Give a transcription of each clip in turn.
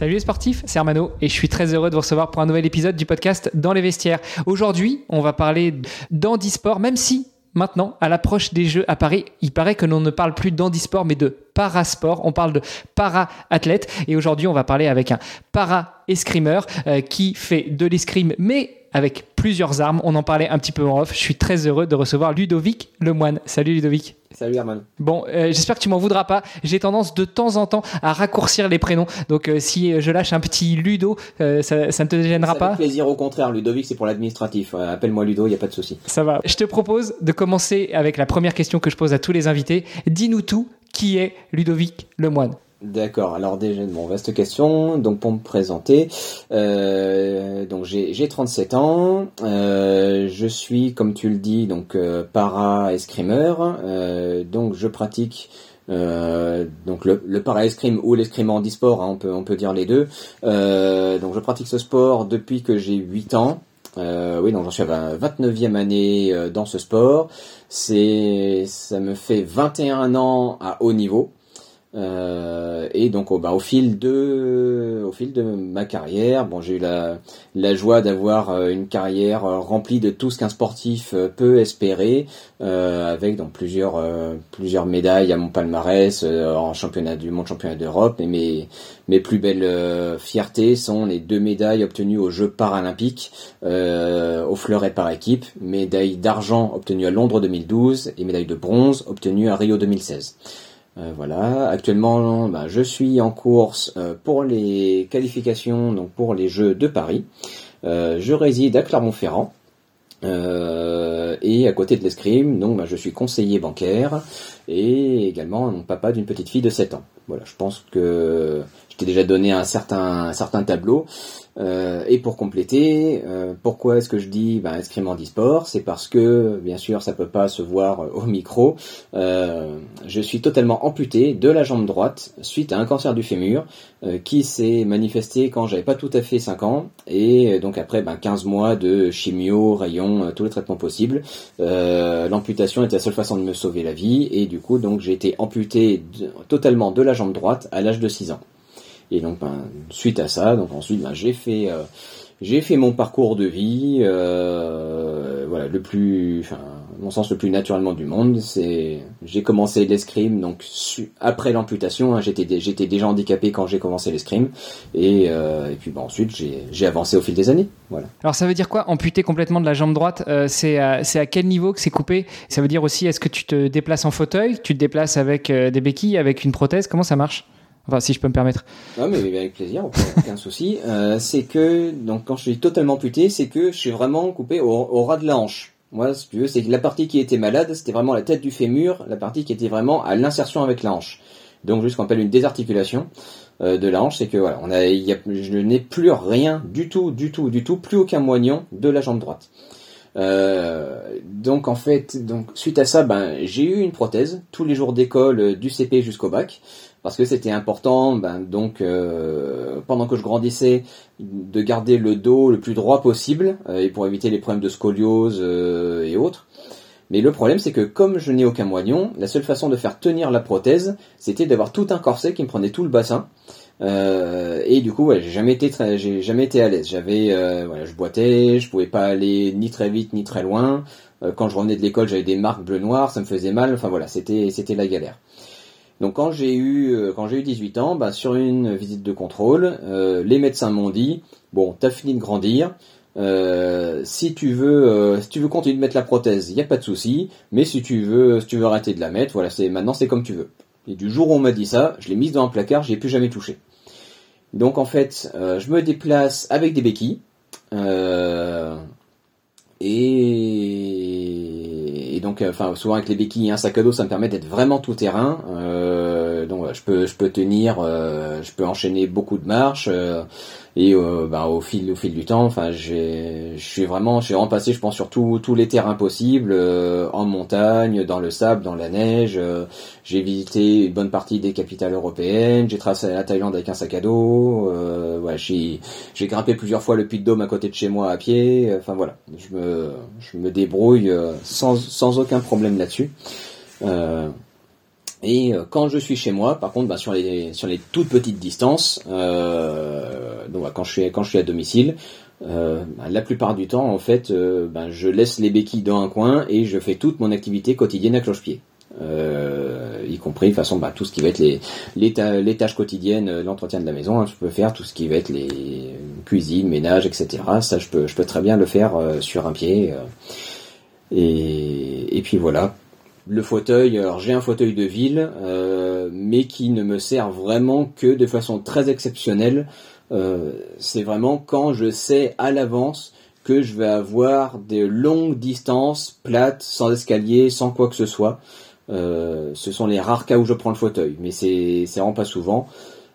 Salut les sportifs, c'est Armano et je suis très heureux de vous recevoir pour un nouvel épisode du podcast Dans les vestiaires. Aujourd'hui, on va parler d'handisport, même si maintenant, à l'approche des Jeux à Paris, il paraît que l'on ne parle plus d'handisport mais de parasport. On parle de para-athlète et aujourd'hui, on va parler avec un para-escrimeur euh, qui fait de l'escrime mais avec plusieurs armes. On en parlait un petit peu en off. Je suis très heureux de recevoir Ludovic Lemoine. Salut Ludovic. Salut Herman. Bon, euh, j'espère que tu m'en voudras pas. J'ai tendance de temps en temps à raccourcir les prénoms. Donc euh, si je lâche un petit Ludo, euh, ça, ça, ne te gênera pas plaisir au contraire. Ludovic, c'est pour l'administratif. Appelle-moi Ludo, il n'y a pas de souci. Ça va. Je te propose de commencer avec la première question que je pose à tous les invités. Dis-nous tout. Qui est Ludovic Lemoine D'accord. Alors déjà, bon, vaste question. Donc pour me présenter, euh, donc j'ai 37 ans. Euh, je suis, comme tu le dis, donc euh, para escrimeur. Donc je pratique. Donc le, para-escrime ou l'escrime en e-sport, hein, on, peut, on peut dire les deux. donc je pratique ce sport depuis que j'ai 8 ans. oui, donc j'en suis à la 29e année dans ce sport. C'est, ça me fait 21 ans à haut niveau. Euh, et donc au, bah, au fil de au fil de ma carrière, bon j'ai eu la, la joie d'avoir euh, une carrière euh, remplie de tout ce qu'un sportif peut espérer, euh, avec donc plusieurs plusieurs médailles à mon palmarès en championnat du monde, championnat d'Europe. Et mes mes plus belles fiertés sont les deux médailles obtenues aux Jeux paralympiques au fleuret par équipe, médaille d'argent obtenue à Londres 2012 et médaille de bronze obtenue à Rio 2016. Euh, voilà, actuellement, bah, je suis en course euh, pour les qualifications, donc pour les Jeux de Paris. Euh, je réside à Clermont-Ferrand. et à côté de l'escrime, donc bah, je suis conseiller bancaire et également mon papa d'une petite fille de 7 ans. Voilà, je pense que je t'ai déjà donné un certain, certain tableau. Euh, et pour compléter, euh, pourquoi est-ce que je dis ben, escrime en sport C'est parce que, bien sûr, ça peut pas se voir au micro. Euh, je suis totalement amputé de la jambe droite suite à un cancer du fémur qui s'est manifesté quand j'avais pas tout à fait 5 ans. Et donc après ben, 15 mois de chimio, rayons, tous les traitements possibles. L'amputation était la seule façon de me sauver la vie. Et du donc j'ai été amputé totalement de la jambe droite à l'âge de 6 ans. Et donc, ben, suite à ça, donc ensuite, ben, j'ai fait, euh, j'ai fait mon parcours de vie, euh, voilà, le plus, mon sens le plus naturellement du monde. C'est, j'ai commencé l'escrime, donc après l'amputation, hein, j'étais, j'étais déjà handicapé quand j'ai commencé l'escrime, et, euh, et puis ben, ensuite j'ai, j'ai avancé au fil des années, voilà. Alors ça veut dire quoi, amputé complètement de la jambe droite? Euh, C'est à, c'est à quel niveau que c'est coupé? Ça veut dire aussi, est-ce que tu te déplaces en fauteuil, tu te déplaces avec euh, des béquilles, avec une prothèse? Comment ça marche? Enfin, si je peux me permettre. Non, mais avec plaisir, aucun souci. Euh, c'est que, donc, quand je suis totalement amputé, c'est que je suis vraiment coupé au, ras de la hanche. Moi, si tu veux, c'est que la partie qui était malade, c'était vraiment la tête du fémur, la partie qui était vraiment à l'insertion avec la hanche. Donc, juste ce qu'on appelle une désarticulation. de la hanche, c'est que voilà, on a, je n'ai plus rien du tout, du tout, du tout, plus aucun moignon de la jambe droite. Donc en fait, donc suite à ça, ben j'ai eu une prothèse tous les jours d'école du CP jusqu'au bac parce que c'était important, ben, donc euh, pendant que je grandissais, de garder le dos le plus droit possible, euh, et pour éviter les problèmes de scoliose euh, et autres. Mais le problème, c'est que comme je n'ai aucun moignon, la seule façon de faire tenir la prothèse, c'était d'avoir tout un corset qui me prenait tout le bassin. Et du coup, j'ai jamais été très, j'ai jamais été à l'aise. J'avais, voilà, je boitais, je pouvais pas aller ni très vite ni très loin. quand je revenais de l'école, j'avais des marques bleu noir, ça me faisait mal. Enfin voilà, c'était, c'était la galère. Donc quand j'ai eu euh, quand j'ai eu 18 ans, bah, sur une visite de contrôle, euh, les médecins m'ont dit bon, t'as fini de grandir. Euh, si tu veux si tu veux continuer de mettre la prothèse, il n'y a pas de souci. Mais si tu veux si tu veux arrêter de la mettre, voilà, c'est maintenant c'est comme tu veux. Et du jour où on m'a dit ça, je l'ai mise dans un placard, j'ai plus jamais touché. Donc en fait, je me déplace avec des béquilles. et et donc, euh, enfin, souvent avec les béquilles et un sac à dos, ça me permet d'être vraiment tout terrain. Euh, je peux, je peux tenir, euh, je peux enchaîner beaucoup de marches. et bah, au fil, au fil du temps, enfin, je suis vraiment, j'ai je pense, sur tous les terrains possibles, en montagne, dans le sable, dans la neige. j'ai visité une bonne partie des capitales européennes. J'ai tracé la Thaïlande avec un sac à dos. j'ai, j'ai grimpé plusieurs fois le Puy de Dôme à côté de chez moi à pied. Enfin voilà, je me, je me débrouille sans sans aucun problème là-dessus. Euh, et euh, quand je suis chez moi, par contre, bah, sur les toutes petites distances, euh, donc bah, quand je suis à domicile, bah, la plupart du temps, en fait, je laisse les béquilles dans un coin et je fais toute mon activité quotidienne à cloche-pied. y compris de façon bah, tout ce qui va être les, les, tâches quotidiennes, l'entretien de la maison, hein, je peux faire tout ce qui va être les cuisines, ménage, etc. Ça, je peux, très bien le faire sur un pied. Et puis voilà. Le fauteuil, alors j'ai un fauteuil de ville, euh, mais qui ne me sert vraiment que de façon très exceptionnelle. Euh, c'est vraiment quand je sais à l'avance que je vais avoir des longues distances plates, sans escalier, sans quoi que ce soit. Euh, ce sont les rares cas où je prends le fauteuil, mais c'est vraiment pas souvent.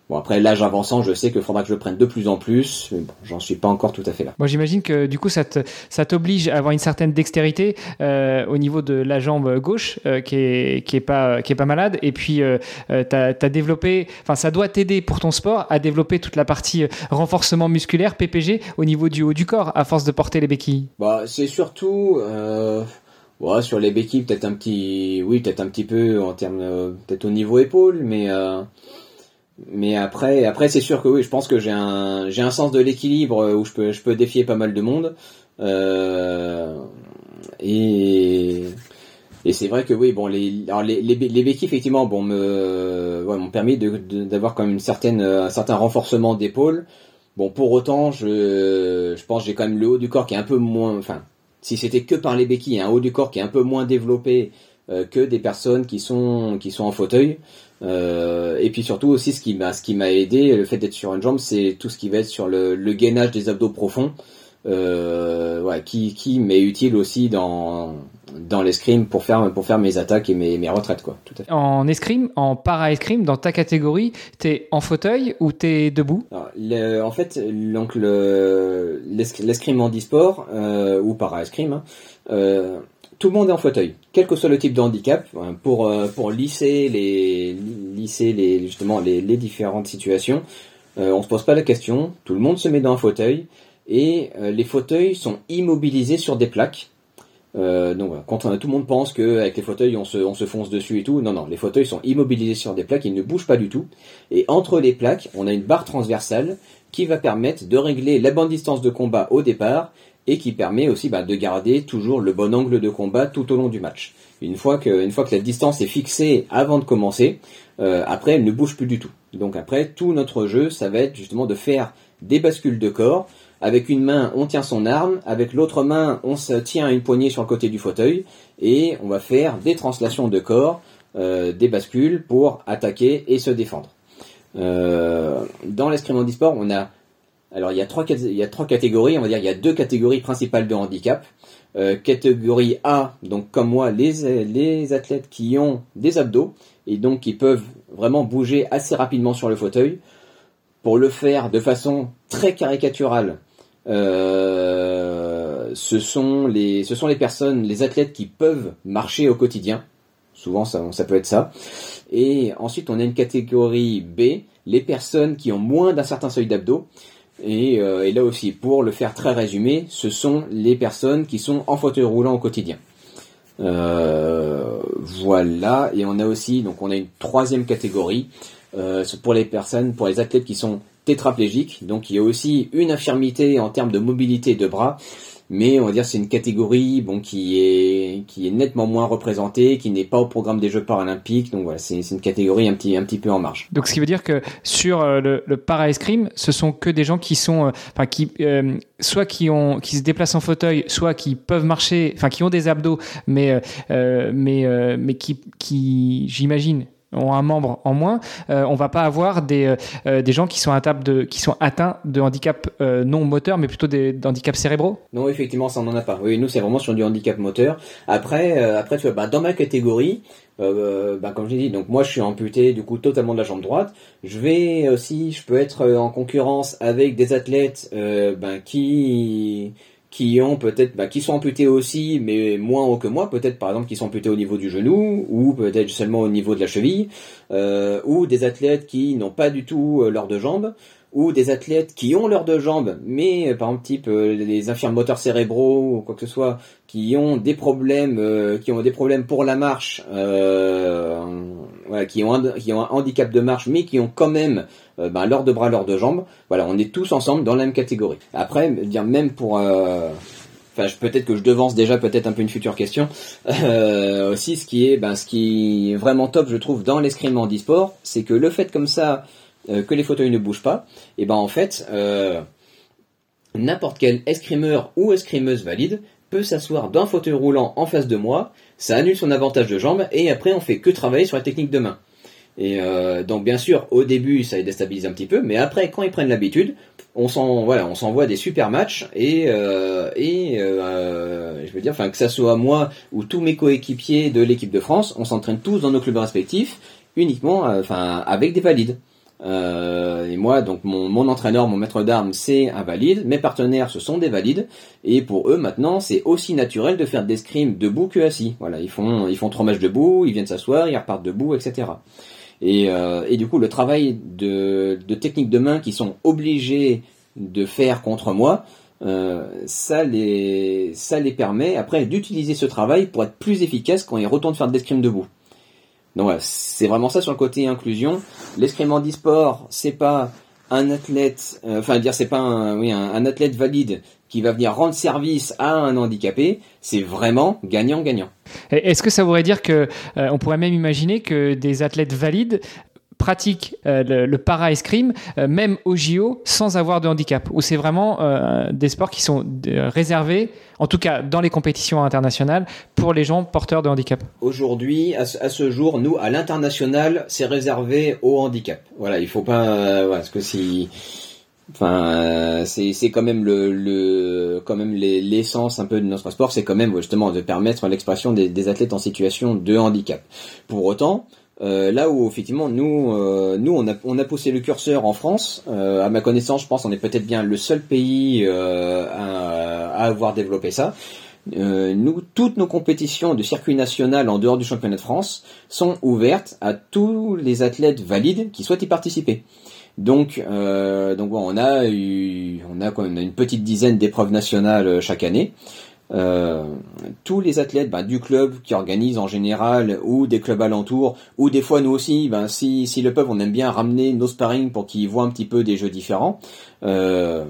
Bon après l'âge avançant, je sais qu'il faudra que je le prenne de plus en plus, mais bon, j'en suis pas encore tout à fait là. Moi j'imagine que du coup ça t'oblige à avoir une certaine dextérité euh, au niveau de la jambe gauche euh, qui est qui est pas qui est pas malade et puis euh, euh tu as, développé enfin ça doit t'aider pour ton sport à développer toute la partie euh, renforcement musculaire PPG au niveau du haut du corps à force de porter les béquilles. Bah c'est surtout Ouais, sur les béquilles, peut-être un petit, oui, peut-être un petit peu en termes, peut-être au niveau épaule, mais mais après, après c'est sûr que oui, je pense que j'ai un, j'ai un sens de l'équilibre où je peux, je peux défier pas mal de monde. Euh, et et c'est vrai que oui, bon, les, alors les, les, béquilles effectivement, bon, me, ouais, m'ont permis d'avoir quand même une certaine, un certain renforcement d'épaule. Bon, pour autant, je, je pense que j'ai quand même le haut du corps qui est un peu moins, enfin, si c'était que par les béquilles, un haut du corps qui est un peu moins développé euh, que des personnes qui sont, qui sont en fauteuil. Euh, et puis surtout aussi ce qui m'a ce qui m'a aidé, le fait d'être sur une jambe, c'est tout ce qui va être sur le, le gainage des abdos profonds, euh, ouais, qui qui m'est utile aussi dans dans l'escrime pour faire pour faire mes attaques et mes, mes retraites quoi. Tout à fait. En escrime, en para escrime, dans ta catégorie, t'es en fauteuil ou t'es debout? En fait, donc le l'escrime en disport euh, ou para escrime. Hein, euh, tout le monde est en fauteuil, quel que soit le type de handicap, hein, pour, euh, lisser les, justement les, différentes situations. Euh, on se pose pas la question, tout le monde se met dans un fauteuil et euh, les fauteuils sont immobilisés sur des plaques. Donc tout le monde pense qu'avec les fauteuils on se, on se fonce dessus et tout, non non, les fauteuils sont immobilisés sur des plaques, ils ne bougent pas du tout. Et entre les plaques, on a une barre transversale qui va permettre de régler la bonne distance de combat au départ et qui permet aussi bah, de garder toujours le bon angle de combat tout au long du match. Une fois que, une fois que la distance est fixée avant de commencer, euh, après elle ne bouge plus du tout. Donc après tout notre jeu, ça va être justement de faire des bascules de corps. Avec une main, on tient son arme, avec l'autre main, on se tient une poignée sur le côté du fauteuil, et on va faire des translations de corps, euh, des bascules pour attaquer et se défendre. Euh, dans l'escrime sport, on a alors il y, a trois, il y a trois catégories, on va dire il y a deux catégories principales de handicap. Euh, catégorie A, donc comme moi, les, les athlètes qui ont des abdos et donc qui peuvent vraiment bouger assez rapidement sur le fauteuil. pour le faire de façon très caricaturale, euh, ce sont les ce sont les personnes, les athlètes qui peuvent marcher au quotidien. Souvent, ça, ça peut être ça. Et ensuite, on a une catégorie B, les personnes qui ont moins d'un certain seuil d'abdos. Et, euh, et, là aussi, pour le faire très résumé, ce sont les personnes qui sont en fauteuil roulant au quotidien. Euh, voilà, et on a aussi, donc on a une troisième catégorie euh, pour les personnes, pour les athlètes qui sont tétraplégiques. Donc il y a aussi une infirmité en termes de mobilité de bras mais on va dire c'est une catégorie qui est qui est nettement moins représentée, qui n'est pas au programme des Jeux paralympiques. Donc voilà, c'est une catégorie un petit un petit peu en marge. Donc ce qui veut dire que sur euh, le, le para escrime, ce sont que des gens qui sont euh, enfin qui euh, soit qui ont qui se déplacent en fauteuil, soit qui peuvent marcher, enfin qui ont des abdos, mais mais mais qui qui j'imagine ont un membre en moins, euh, on va pas avoir des, euh, euh, des gens qui sont, de, qui sont atteints de handicap non moteur, mais plutôt des, handicaps cérébraux Non, effectivement, ça n'en a pas. Oui, nous, c'est vraiment sur du handicap moteur. Après, après tu vois, bah, dans ma catégorie, bah, comme j'ai dit, donc moi je suis amputé du coup totalement de la jambe droite. Je vais aussi, je peux être en concurrence avec des athlètes bah, qui qui ont peut-être, bah, qui sont amputés aussi, mais moins haut que moi, peut-être par exemple qui sont amputés au niveau du genou, ou peut-être seulement au niveau de la cheville, euh, ou des athlètes qui n'ont pas du tout euh, leurs deux jambes, ou des athlètes qui ont leurs deux jambes, mais euh, par exemple type les infirmes moteurs cérébraux ou quoi que ce soit, qui ont des problèmes, qui ont des problèmes pour la marche, qui ont un, qui ont un handicap de marche, mais qui ont quand même euh, ben, leurs deux bras, leurs deux jambes. Voilà, on est tous ensemble dans la même catégorie. Après, dire même pour euh, enfin peut-être que je devance déjà peut-être un peu une future question euh, aussi ce qui est ben, ce qui est vraiment top je trouve dans l'escrime en e-sport c'est que le fait comme ça euh, que les fauteuils ne bougent pas et ben en fait euh, n'importe quel escrimeur ou escrimeuse valide peut s'asseoir d'un fauteuil roulant en face de moi ça annule son avantage de jambe et après on fait que travailler sur la technique de main et euh, donc bien sûr, au début, ça les déstabilise un petit peu, mais après, quand ils prennent l'habitude, on s'en voilà, s'envoie des super matchs et euh, euh, je veux dire, que ça soit moi ou tous mes coéquipiers de l'équipe de France, on s'entraîne tous dans nos clubs respectifs, uniquement, avec des valides. Et moi, donc mon, entraîneur, mon maître d'armes, c'est un valide. Mes partenaires, ce sont des valides. Et pour eux, maintenant, c'est aussi naturel de faire des scrims debout que assis. Voilà, ils font ils font trois matchs debout, ils viennent s'asseoir, ils repartent debout, etc. Et, euh, et du coup, le travail de, de techniques de main qui sont obligés de faire contre moi, euh, ça les ça les permet après d'utiliser ce travail pour être plus efficace quand ils retournent faire de l'escrime debout. Donc voilà, c'est vraiment ça sur le côté inclusion. L'escrime en e-sport, c'est pas un athlète, euh, enfin dire c'est pas un, oui, un, un, athlète valide qui va venir rendre service à un handicapé, c'est vraiment gagnant-gagnant. Est-ce que ça voudrait dire que euh, on pourrait même imaginer que des athlètes valides pratiquent euh, le, para-escrime, euh, même au JO, sans avoir de handicap Ou c'est vraiment des sports qui sont réservés, en tout cas dans les compétitions internationales, pour les gens porteurs de handicap Aujourd'hui, à, ce jour, nous, à l'international, c'est réservé au handicap. Voilà, il faut pas... voilà, parce que si... Enfin, c'est c'est quand même le, le quand même l'essence un peu de notre sport, c'est quand même justement de permettre l'expression des, athlètes en situation de handicap. Pour autant, euh, là où effectivement nous euh, nous on a on a poussé le curseur en France, euh, à ma connaissance, je pense on est peut-être bien le seul pays euh, à, à, avoir développé ça. Euh, nous, toutes nos compétitions de circuit national en dehors du championnat de France sont ouvertes à tous les athlètes valides qui souhaitent y participer. Donc, donc bon, on a eu, on a, on a une petite dizaine d'épreuves nationales chaque année. Euh, tous les athlètes bah, du club qui organisent en général ou des clubs alentours ou des fois nous aussi ben si, si le peuvent on aime bien ramener nos sparring pour qu'ils voient un petit peu des jeux différents euh,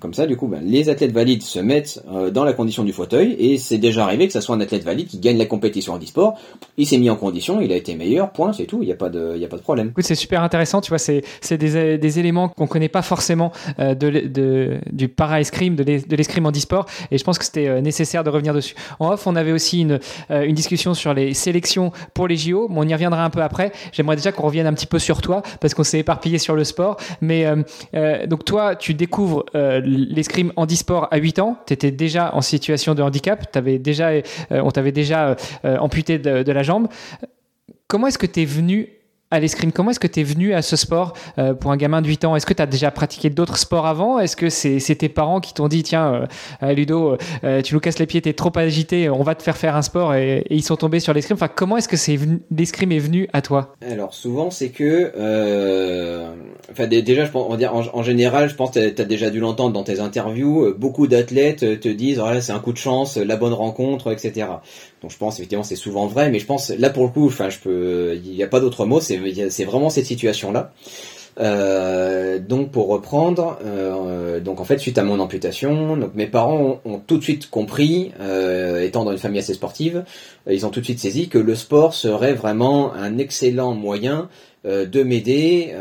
comme ça, du coup, ben, les athlètes valides se mettent euh, dans la condition du fauteuil, et c'est déjà arrivé que ça soit un athlète valide qui gagne la compétition en e-sport. Il s'est mis en condition, il a été meilleur, point, c'est tout. Il n'y a pas de, y a pas de problème. C'est super intéressant. Tu vois, c'est, des, des éléments qu'on connaît pas forcément euh, de, de, du para-escrime, de, l'escrime en e-sport, et je pense que c'était nécessaire de revenir dessus. En off, on avait aussi une, une discussion sur les sélections pour les JO. Bon, on y reviendra un peu après. J'aimerais déjà qu'on revienne un petit peu sur toi, parce qu'on s'est éparpillé sur le sport. Mais donc toi, tu découvres euh, l'escrime handisport à 8 ans, tu étais déjà en situation de handicap, avais déjà, euh, on t'avait déjà euh, amputé de, la jambe. Comment est-ce que tu es venu à l'escrime Comment est-ce que tu es venu à ce sport euh, pour un gamin de 8 ans? Est-ce que tu as déjà pratiqué d'autres sports avant? Est-ce que c'est tes parents qui t'ont dit tiens, euh, Ludo, tu nous casses les pieds, tu es trop agité, on va te faire faire un sport et, ils sont tombés sur l'escrime enfin, Comment est-ce que l'escrime est venu à toi? Alors souvent c'est que, enfin déjà je pense, on va dire, en, général je pense que tu as, déjà dû l'entendre dans tes interviews, beaucoup d'athlètes te disent voilà c'est un coup de chance, la bonne rencontre, etc. Donc je pense effectivement c'est souvent vrai, mais je pense là pour le coup, enfin je peux, il n'y a pas d'autre mot, c'est c'est vraiment cette situation là. Euh, donc pour reprendre, euh, donc en fait suite à mon amputation, mes parents ont, tout de suite compris, euh, étant dans une famille assez sportive, ils ont tout de suite saisi que le sport serait vraiment un excellent moyen de m'aider,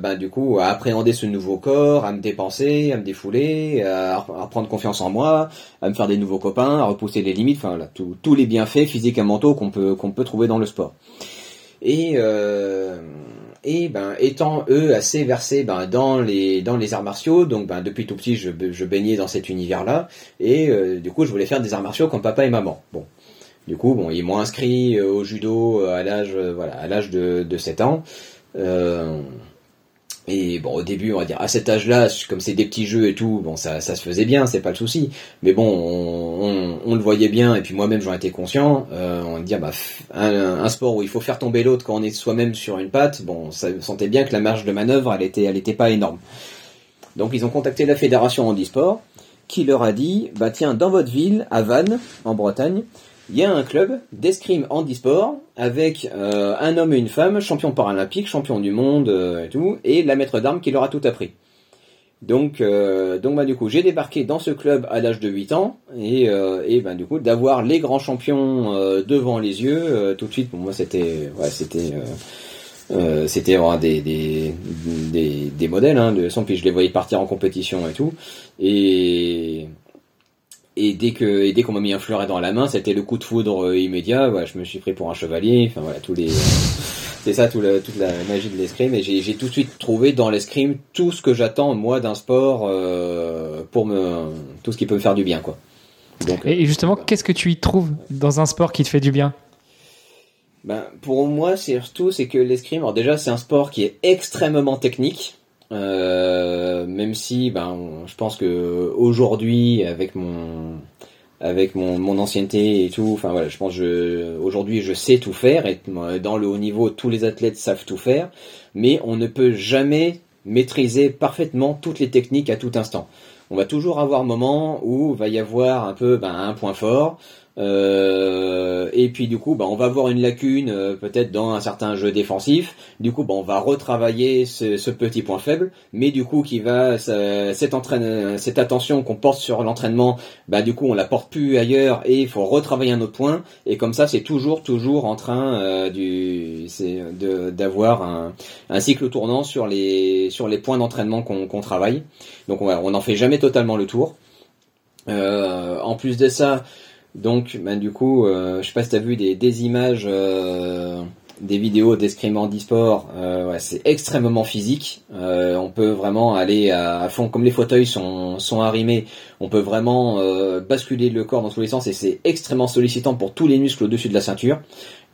ben, à appréhender ce nouveau corps, à me dépenser, à me défouler, à, prendre confiance en moi, à me faire des nouveaux copains, à repousser les limites, enfin tous les bienfaits physiques et mentaux qu'on peut trouver dans le sport. Et euh, et ben étant eux assez versés ben, dans les dans les arts martiaux, donc ben depuis tout petit je, je baignais dans cet univers là, et du coup je voulais faire des arts martiaux comme papa et maman. Bon, du coup, bon, ils m'ont inscrit euh, au judo euh, à l'âge, euh, voilà, à l'âge de, de 7 ans. Et bon, au début, on va dire, à cet âge-là, comme c'est des petits jeux et tout, bon, ça, ça se faisait bien, c'est pas le souci. Mais bon, on, le voyait bien, et puis moi-même, j'en étais conscient. on va dire, bah, un, un, sport où il faut faire tomber l'autre quand on est soi-même sur une patte, bon, ça sentait bien que la marge de manœuvre, elle était, elle était pas énorme. Donc, ils ont contacté la fédération handisport, qui leur a dit, bah tiens, dans votre ville, à Vannes, en Bretagne, il y a un club d'escrime handisport avec euh, un homme et une femme, champion paralympique, champion du monde euh, et tout, et la maître d'armes qui leur a tout appris. Donc, euh, donc bah, du coup, j'ai débarqué dans ce club à l'âge de 8 ans, et, et bah, du coup, d'avoir les grands champions devant les yeux, tout de suite, pour moi, c'était, ouais, vraiment des, des, des, modèles, hein, de son, puis je les voyais partir en compétition et tout, et dès que et dès qu'on m'a mis un fleuret dans la main, c'était le coup de foudre euh, immédiat. Voilà, je me suis pris pour un chevalier. Enfin voilà, tous les c'est ça tout toute la magie de l'escrime. Et j'ai tout de suite trouvé dans l'escrime tout ce que j'attends moi d'un sport euh, pour me tout ce qui peut me faire du bien quoi. Donc, et justement, qu'est-ce que tu y trouves dans un sport qui te fait du bien? Ben, pour moi, surtout, c'est que l'escrime, alors déjà, c'est un sport qui est extrêmement technique. Euh, même si, ben, je pense que aujourd'hui, avec mon avec mon, mon ancienneté et tout, enfin voilà, je pense je aujourd'hui je sais tout faire et dans le haut niveau tous les athlètes savent tout faire, mais on ne peut jamais maîtriser parfaitement toutes les techniques à tout instant. On va toujours avoir un moment où va y avoir un peu ben, un point fort, euh, et puis du coup, bah, on va avoir une lacune euh, peut-être dans un certain jeu défensif. Du coup, bah, on va retravailler ce, petit point faible, mais du coup, qui va cette, entraîne, cette attention qu'on porte sur l'entraînement, bah, du coup, on la porte plus ailleurs et il faut retravailler un autre point. Et comme ça, c'est toujours, toujours en train euh, du, d'avoir un, un, cycle tournant sur les sur les points d'entraînement qu'on travaille. Donc, on n'en fait jamais totalement le tour. en plus de ça, donc, ben, du coup, euh, je sais pas si tu as vu des, des images, euh, des vidéos d'escrime handisport, euh, c'est extrêmement physique. Euh, on peut vraiment aller à, fond, comme les fauteuils sont, sont arrimés, on peut vraiment basculer le corps dans tous les sens et c'est extrêmement sollicitant pour tous les muscles au-dessus de la ceinture.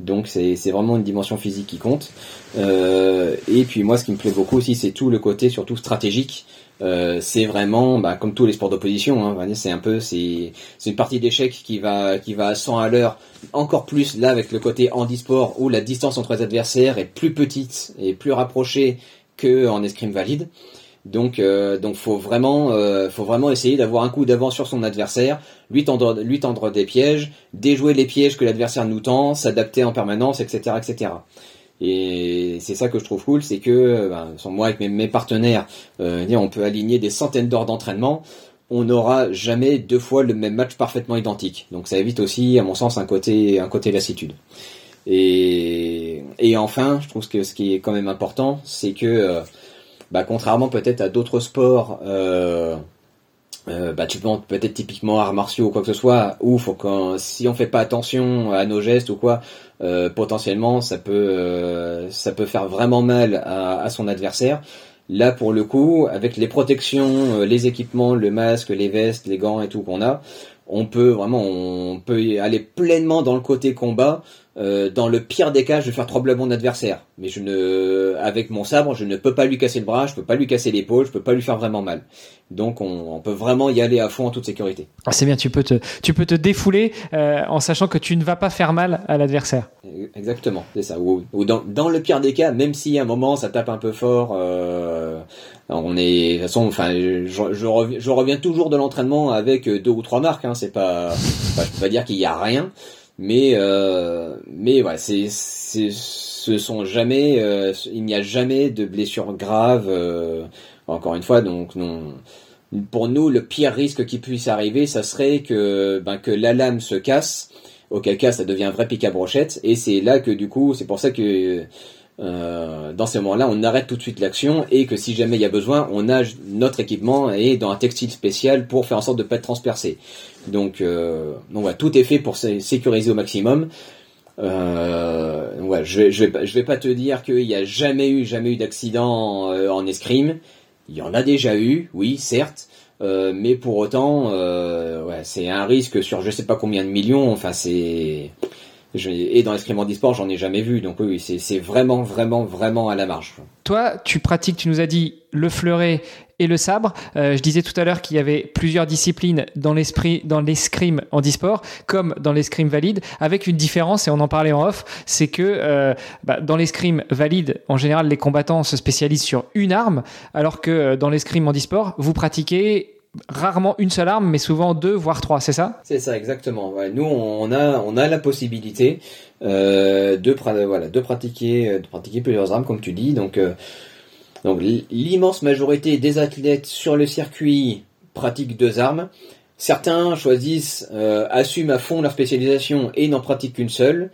Donc c'est vraiment une dimension physique qui compte. et puis moi, ce qui me plaît beaucoup aussi, c'est tout le côté surtout stratégique. Euh, c'est vraiment bah, comme tous les sports d'opposition hein, c'est un peu c'est une partie d'échec qui va qui va à 100 à l'heure encore plus là avec le côté handisport où la distance entre les adversaires est plus petite et plus rapprochée que en escrime valide. Donc euh, donc faut vraiment euh, faut vraiment essayer d'avoir un coup d'avance sur son adversaire lui tendre lui tendre des pièges déjouer les pièges que l'adversaire nous tend s'adapter en permanence etc etc et c'est ça que je trouve cool, c'est que ben, moi avec mes, partenaires, euh, on peut aligner des centaines d'heures d'entraînement. On n'aura jamais deux fois le même match parfaitement identique. Donc ça évite aussi, à mon sens, un côté, un côté lassitude. Et, et enfin, je trouve que ce qui est quand même important, c'est que, euh, bah, contrairement peut-être à d'autres sports, euh, euh, bah, tu peux peut-être typiquement arts martiaux ou quoi que ce soit, ou faut si on fait pas attention à nos gestes ou quoi, euh, potentiellement ça peut, euh, ça peut faire vraiment mal à, à, son adversaire. Là, pour le coup, avec les protections, euh, les équipements, le masque, les vestes, les gants et tout qu'on a, on peut vraiment, on peut aller pleinement dans le côté combat euh, dans le pire des cas, je vais faire trembler mon adversaire. Mais je ne, avec mon sabre, je ne peux pas lui casser le bras, je peux pas lui casser l'épaule, je peux pas lui faire vraiment mal. Donc on, peut vraiment y aller à fond en toute sécurité. Ah, c'est bien, tu peux te, tu peux te défouler euh, en sachant que tu ne vas pas faire mal à l'adversaire. Exactement, c'est ça. Ou, dans, le pire des cas, même si à un moment ça tape un peu fort, euh, on est, de toute façon, enfin, je, je, reviens, je reviens toujours de l'entraînement avec deux ou trois marques. Hein, c'est pas, je peux pas dire qu'il y a rien mais euh, mais ouais, c'est ce sont jamais, euh, il n'y a jamais de blessures graves. Euh, encore une fois, donc non. Pour nous, le pire risque qui puisse arriver, ça serait que ben que la lame se casse. Auquel cas, ça devient un vrai pic à brochette. Et c'est là que du coup, c'est pour ça que euh, dans ces moments-là, on arrête tout de suite l'action et que si jamais il y a besoin, on a notre équipement et dans un textile spécial pour faire en sorte de ne pas être transpercé. Donc, euh, donc tout est fait pour sécuriser au maximum. Euh, je, vais, je vais pas te dire qu'il y a jamais eu, jamais eu d'accident euh, en escrime. Il y en a déjà eu, oui, certes, euh, mais pour autant, ouais, c'est un risque sur je sais pas combien de millions. Enfin, c'est et dans l'escrime e-sport, j'en ai jamais vu. Donc oui, c'est vraiment, vraiment, vraiment à la marge. Toi, tu pratiques, tu nous as dit le fleuret et le sabre. Euh, je disais tout à l'heure qu'il y avait plusieurs disciplines dans l'esprit, dans l'escrime en e-sport, comme dans l'escrime valide, avec une différence, et on en parlait en off, c'est que euh, bah, dans l'escrime valide, en général, les combattants se spécialisent sur une arme, alors que euh, dans l'escrime en e-sport, vous pratiquez rarement une seule arme, mais souvent deux, voire trois, c'est ça? C'est ça, exactement. nous, on a, on a la possibilité euh, de, voilà, de, pratiquer, de pratiquer plusieurs armes, comme tu dis. Donc, euh, donc l'immense majorité des athlètes sur le circuit pratiquent deux armes. Certains choisissent, euh, assument à fond leur spécialisation et n'en pratiquent qu'une seule.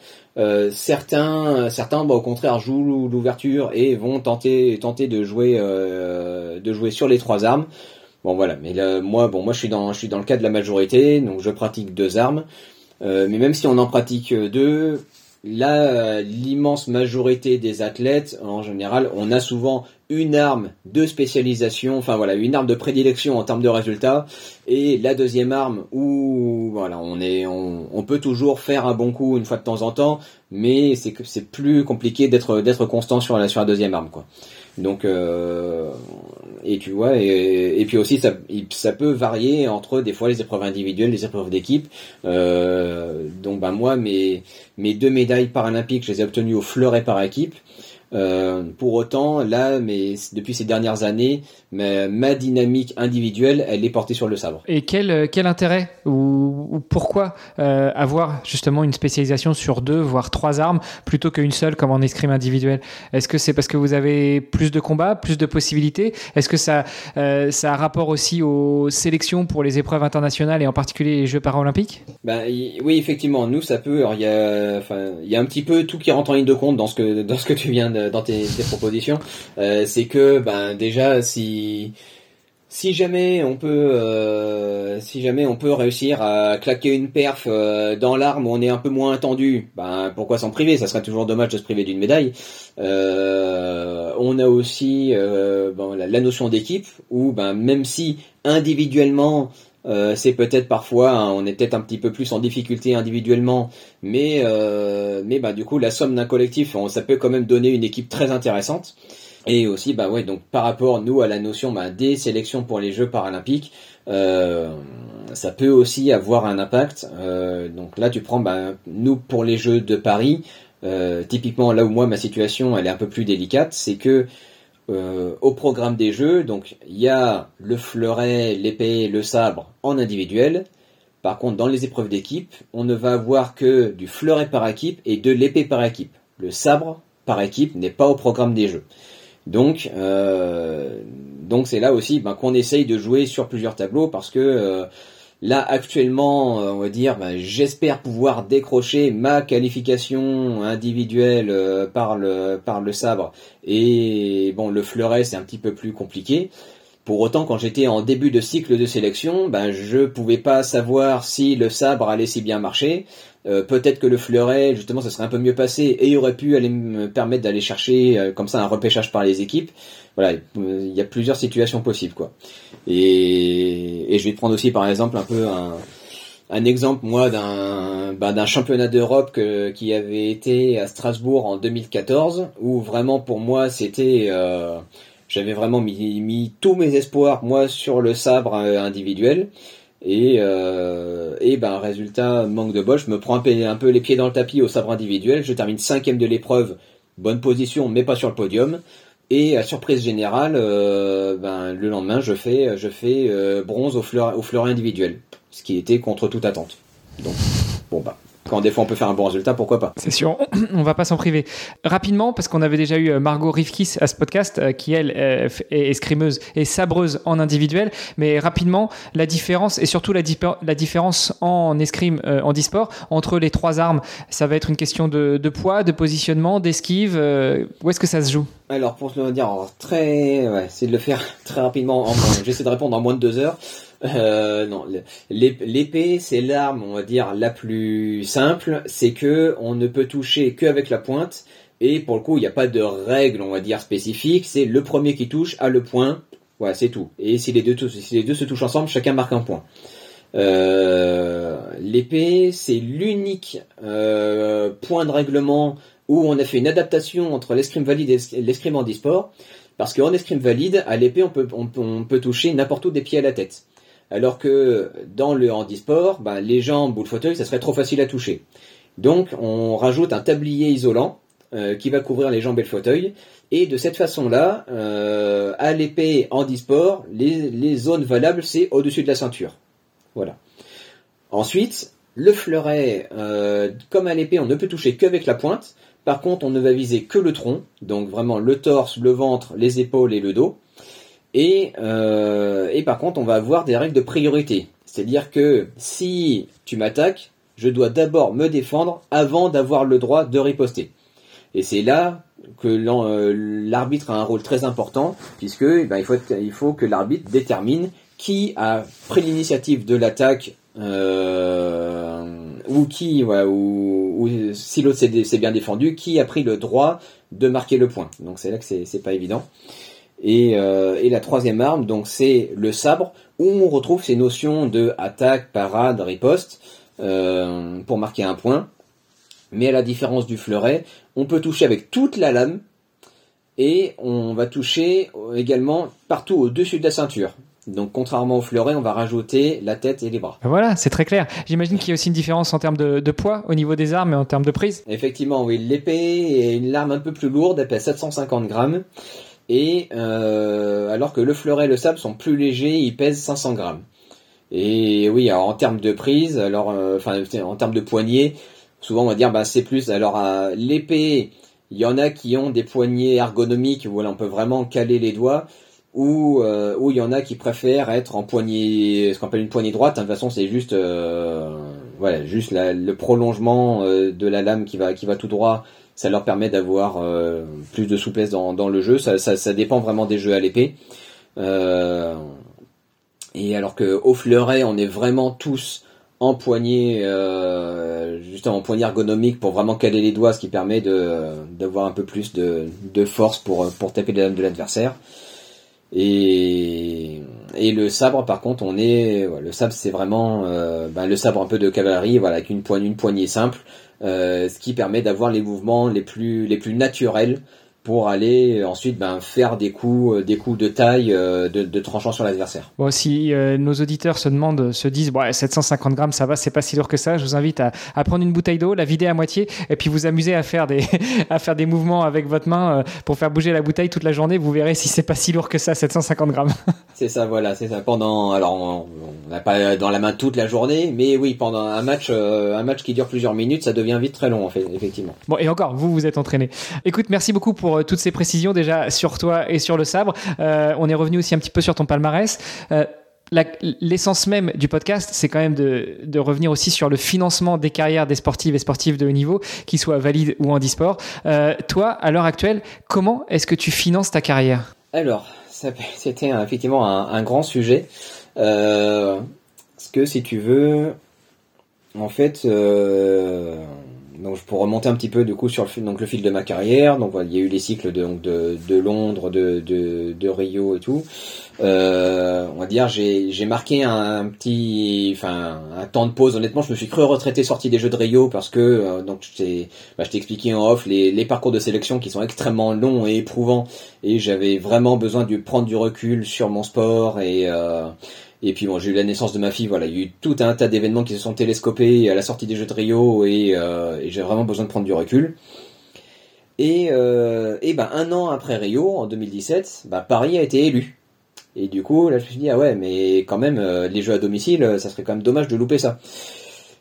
certains, certains, bah, au contraire, jouent l'ouverture et vont tenter, tenter de jouer, de jouer sur les trois armes. Bon voilà, mais là, moi, bon, moi je suis dans, je suis dans le cas de la majorité, donc je pratique deux armes. Euh, mais même si on en pratique deux, là, l'immense majorité des athlètes, en général, on a souvent une arme de spécialisation, enfin voilà, une arme de prédilection en termes de résultats, et la deuxième arme où voilà, on est, on, peut toujours faire un bon coup une fois de temps en temps, mais c'est c'est plus compliqué d'être d'être constant sur la sur la deuxième arme quoi. Donc, euh, et tu vois, et, puis aussi ça, peut varier entre des fois les épreuves individuelles, les épreuves d'équipe. Euh, donc, bah moi, mes mes deux médailles paralympiques, je les ai obtenues au fleuret par équipe. Euh, pour autant, là, mais depuis ces dernières années, ma, dynamique individuelle, elle est portée sur le sabre. Et quel, euh, quel intérêt ou, pourquoi euh, avoir justement une spécialisation sur deux, voire trois armes, plutôt qu'une seule comme en escrime individuel Est-ce que c'est parce que vous avez plus de combats, plus de possibilités? Est-ce que ça, ça a rapport aussi aux sélections pour les épreuves internationales et en particulier les Jeux paralympiques? Ben, Oui, effectivement, nous, ça peut. Il y, a, y a un petit peu tout qui rentre en ligne de compte dans ce que, dans ce que tu viens de dans tes, propositions, euh, c'est que ben déjà si si jamais on peut euh, si jamais on peut réussir à claquer une perf euh, dans l'arme où on est un peu moins attendu, ben pourquoi s'en priver? Ça serait toujours dommage de se priver d'une médaille. on a aussi la, la, notion d'équipe où ben même si individuellement euh, c'est peut-être parfois, hein, on est peut-être un petit peu plus en difficulté individuellement, mais euh, mais bah du coup la somme d'un collectif, ça peut quand même donner une équipe très intéressante. Et aussi, bah ouais, donc par rapport nous à la notion bah, des sélections pour les Jeux paralympiques, euh, ça peut aussi avoir un impact. donc là, tu prends bah, nous pour les Jeux de Paris. typiquement là où moi ma situation elle est un peu plus délicate, c'est que euh, au programme des jeux. Donc il y a le fleuret, l'épée, le sabre en individuel. Par contre, dans les épreuves d'équipe, on ne va avoir que du fleuret par équipe et de l'épée par équipe. Le sabre par équipe n'est pas au programme des jeux. Donc, euh, c'est là aussi ben, qu'on essaye de jouer sur plusieurs tableaux parce que euh, Là, actuellement, euh, on va dire, bah, j'espère pouvoir décrocher ma qualification individuelle euh, par le, par le sabre. Et bon, le fleuret, c'est un petit peu plus compliqué. Pour autant, quand j'étais en début de cycle de sélection, ben, je pouvais pas savoir si le sabre allait si bien marcher. Euh, peut-être que le fleuret, justement, ça serait un peu mieux passé et aurait pu aller me permettre d'aller chercher comme ça un repêchage par les équipes. Voilà, il y a plusieurs situations possibles, quoi. Et, et je vais prendre aussi par exemple un peu un, un exemple, moi, d'un ben, d'un championnat d'Europe qui avait été à Strasbourg en 2014, où vraiment pour moi c'était, euh, j'avais vraiment mis, mis, tous mes espoirs moi sur le sabre euh, individuel. Et, euh, et ben résultat manque de bol, je me prends un peu, les pieds dans le tapis au sabre individuel. Je termine cinquième de l'épreuve, bonne position, mais pas sur le podium. Et à surprise générale, euh, ben, le lendemain, je fais, je fais euh, bronze au fleur, au fleuret individuel, ce qui était contre toute attente. Donc, bon bah, quand des fois on peut faire un bon résultat, pourquoi pas C'est sûr, on va pas s'en priver. Rapidement, parce qu'on avait déjà eu euh, Margot Rivkis à ce podcast, euh, qui elle est escrimeuse et sabreuse en individuel, mais rapidement, la différence, et surtout la, la différence en escrime, euh, en disport, entre les trois armes, ça va être une question de, poids, de positionnement, d'esquive, où est-ce que ça se joue? Alors pour se dire très, ouais, c'est de le faire très rapidement. J'essaie de répondre en moins de deux heures. Euh, non, l'épée, c'est l'arme, on va dire, la plus simple. C'est que on ne peut toucher qu'avec la pointe. Et pour le coup, il n'y a pas de règle, on va dire, spécifique. C'est le premier qui touche à le point. Voilà, c'est tout. Et si les, deux, si les deux se touchent ensemble, chacun marque un point. Euh, l'épée, c'est l'unique euh, point de règlement où on a fait une adaptation entre l'escrime valide et l'escrime handisport. Parce qu'en escrime valide, à l'épée, on peut, on peut toucher n'importe où des pieds à la tête. Alors que dans le handisport, ben, les jambes ou le fauteuil, ça serait trop facile à toucher. Donc on rajoute un tablier isolant euh, qui va couvrir les jambes et le fauteuil. Et de cette façon-là, euh, à l'épée handisport, les, zones valables, c'est au-dessus de la ceinture. Voilà. Ensuite, le fleuret, euh, comme à l'épée, on ne peut toucher qu'avec la pointe. Par contre, on ne va viser que le tronc, donc vraiment le torse, le ventre, les épaules et le dos. Euh, et, par contre, on va avoir des règles de priorité. C'est-à-dire que si tu m'attaques, je dois d'abord me défendre avant d'avoir le droit de riposter. Et c'est là que euh, l'arbitre a un rôle très important, puisque eh ben, il, faut, que l'arbitre détermine qui a pris l'initiative de l'attaque, euh, ou qui, ou, si l'autre s'est bien défendu, qui a pris le droit de marquer le point. Donc c'est là que c'est pas évident. Euh, et, la troisième arme, donc c'est le sabre, où on retrouve ces notions de attaque, parade, riposte, euh, pour marquer un point. Mais à la différence du fleuret, on peut toucher avec toute la lame, et on va toucher également partout au-dessus de la ceinture. Donc contrairement au fleuret, on va rajouter la tête et les bras. Voilà, c'est très clair. J'imagine qu'il y a aussi une différence en termes de, de, poids au niveau des armes et en termes de prise. Effectivement, oui. L'épée est une arme un peu plus lourde, elle pèse 750 grammes. Et euh, alors que le fleuret et le sable sont plus légers, ils pèsent 500 grammes. Et oui, alors en termes de prise, alors euh, en termes de poignée, souvent on va dire bah c'est plus. Alors l'épée, il y en a qui ont des poignées ergonomiques où on peut vraiment caler les doigts, ou euh, il y en a qui préfèrent être en poignée, ce qu'on appelle une poignée droite. De toute façon, c'est juste voilà, juste le prolongement de la lame qui va qui va tout droit ça leur permet d'avoir euh, plus de souplesse dans, le jeu. Ça, dépend vraiment des jeux à l'épée. Euh, et alors que au fleuret, on est vraiment tous en poignée, euh, justement en poignée ergonomique pour vraiment caler les doigts, ce qui permet d'avoir un peu plus de, force pour, pour taper les lames de l'adversaire. Et, et le sabre, par contre, on est, le sabre, c'est vraiment ben, le sabre un peu de cavalerie, voilà, avec une poignée, une poignée simple. Euh, ce qui permet d'avoir les mouvements les plus, les plus naturels pour aller ensuite ben, faire des coups, euh, des coups de taille euh, de, de tranchant sur l'adversaire. Bon, si nos auditeurs se demandent, se disent, bon, 750 grammes, ça va, c'est pas si lourd que ça, je vous invite à, à prendre une bouteille d'eau, la vider à moitié, et puis vous amuser à faire des, à faire des mouvements avec votre main pour faire bouger la bouteille toute la journée. Vous verrez si c'est pas si lourd que ça, 750 grammes. c'est ça, voilà, c'est ça. Pendant, alors, on n'a pas dans la main toute la journée, mais oui, pendant un match, un match qui dure plusieurs minutes, ça devient vite très long, en fait, effectivement. Bon, et encore, vous vous êtes entraîné. Écoute, merci beaucoup pour euh, toutes ces précisions déjà sur toi et sur le sabre. Euh, on est revenu aussi un petit peu sur ton palmarès. Euh, l'essence même du podcast, c'est quand même de, de, revenir aussi sur le financement des carrières des sportives et sportifs de haut niveau, qu'ils soient valides ou handisport. Euh, toi, à l'heure actuelle, comment est-ce que tu finances ta carrière? Alors, c'était effectivement un, grand sujet. Euh, parce que si tu veux, en fait, euh, donc pour remonter un petit peu du coup sur le fil, donc le fil de ma carrière, donc il y a eu les cycles de, donc, de, de Londres, de, de, de, Rio et tout. Euh, on va dire j'ai j'ai marqué un, petit, enfin un temps de pause. Honnêtement, je me suis cru retraité sorti des Jeux de Rio parce que euh, donc je bah, t'ai expliqué en off les, les parcours de sélection qui sont extrêmement longs et éprouvants et j'avais vraiment besoin de prendre du recul sur mon sport et euh, et puis bon, j'ai eu la naissance de ma fille, voilà, il y a eu tout un tas d'événements qui se sont télescopés à la sortie des Jeux de Rio et, euh, j'ai vraiment besoin de prendre du recul. Et, euh, et ben un an après Rio, en 2017, bah, Paris a été élu. Et du coup, là je me suis dit, ah ouais, mais quand même, euh, les jeux à domicile, ça serait quand même dommage de louper ça.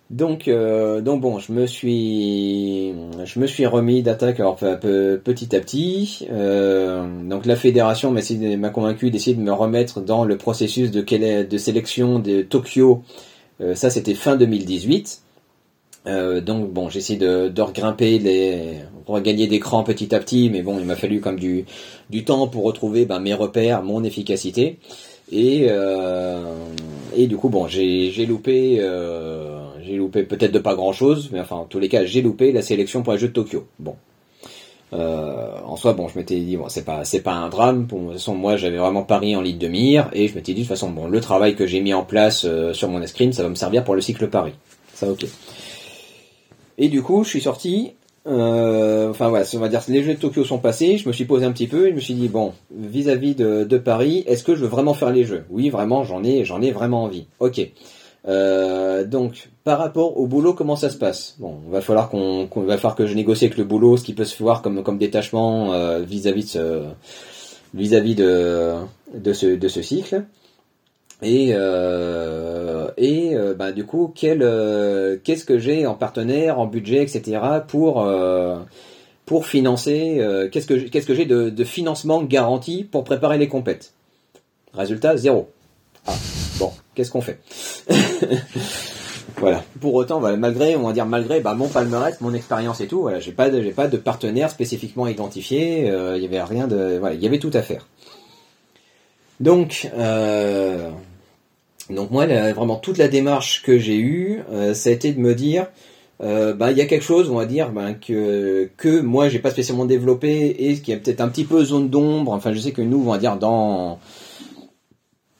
Donc, euh, donc bon, je me suis, je me suis remis d'attaque alors petit à petit. Euh, donc la fédération m'a convaincu d'essayer de me remettre dans le processus de, sélection de Tokyo. Euh, ça, c'était fin 2018. donc bon, j'essaie de, de regrimper les, regagner des crans petit à petit, mais bon, il m'a fallu comme du, du temps pour retrouver ben, mes repères, mon efficacité. Et, et du coup, bon, j'ai loupé j'ai loupé peut-être de pas grand chose, mais enfin, en tous les cas, j'ai loupé la sélection pour les Jeux de Tokyo. Bon. Euh, en soi, bon, je m'étais dit, bon, c'est pas, c'est un drame. De toute façon, moi, j'avais vraiment Paris en ligne de mire, et je m'étais dit, de toute façon, bon, le travail que j'ai mis en place euh, sur mon escrime, ça va me servir pour le cycle Paris. Ça, ok. Et du coup, je suis sorti. Euh, enfin, voilà, on va dire, les Jeux de Tokyo sont passés. Je me suis posé un petit peu, et je me suis dit, bon, vis-à-vis de, de Paris, est-ce que je veux vraiment faire les Jeux? Oui, vraiment, j'en ai, j'en ai vraiment envie. Ok. Euh, donc, par rapport au boulot, comment ça se passe? Bon, va falloir qu'on, va falloir que je négocie avec le boulot, ce qui peut se voir comme comme détachement euh, vis-à-vis de ce, vis-à-vis de de ce de ce cycle. Et euh, et bah du coup, quel qu'est-ce que j'ai en partenaire, en budget, etc. pour pour financer qu'est-ce que qu'est-ce que j'ai de, de financement garanti pour préparer les compètes? Résultat zéro. Ah, bon, qu'est-ce qu'on fait Voilà. Pour autant, malgré, on va dire malgré bah, mon palmarès, mon expérience et tout, voilà, j'ai pas de, j'ai pas de partenaire spécifiquement identifié. Euh, il y avait rien de, voilà, il y avait tout à faire. Donc, euh, donc moi, vraiment toute la démarche que j'ai eue, euh, ça a été de me dire, bah il y a quelque chose, on va dire, ben, que que moi j'ai pas spécialement développé et qui est peut-être un petit peu zone d'ombre. Enfin, je sais que nous, on va dire dans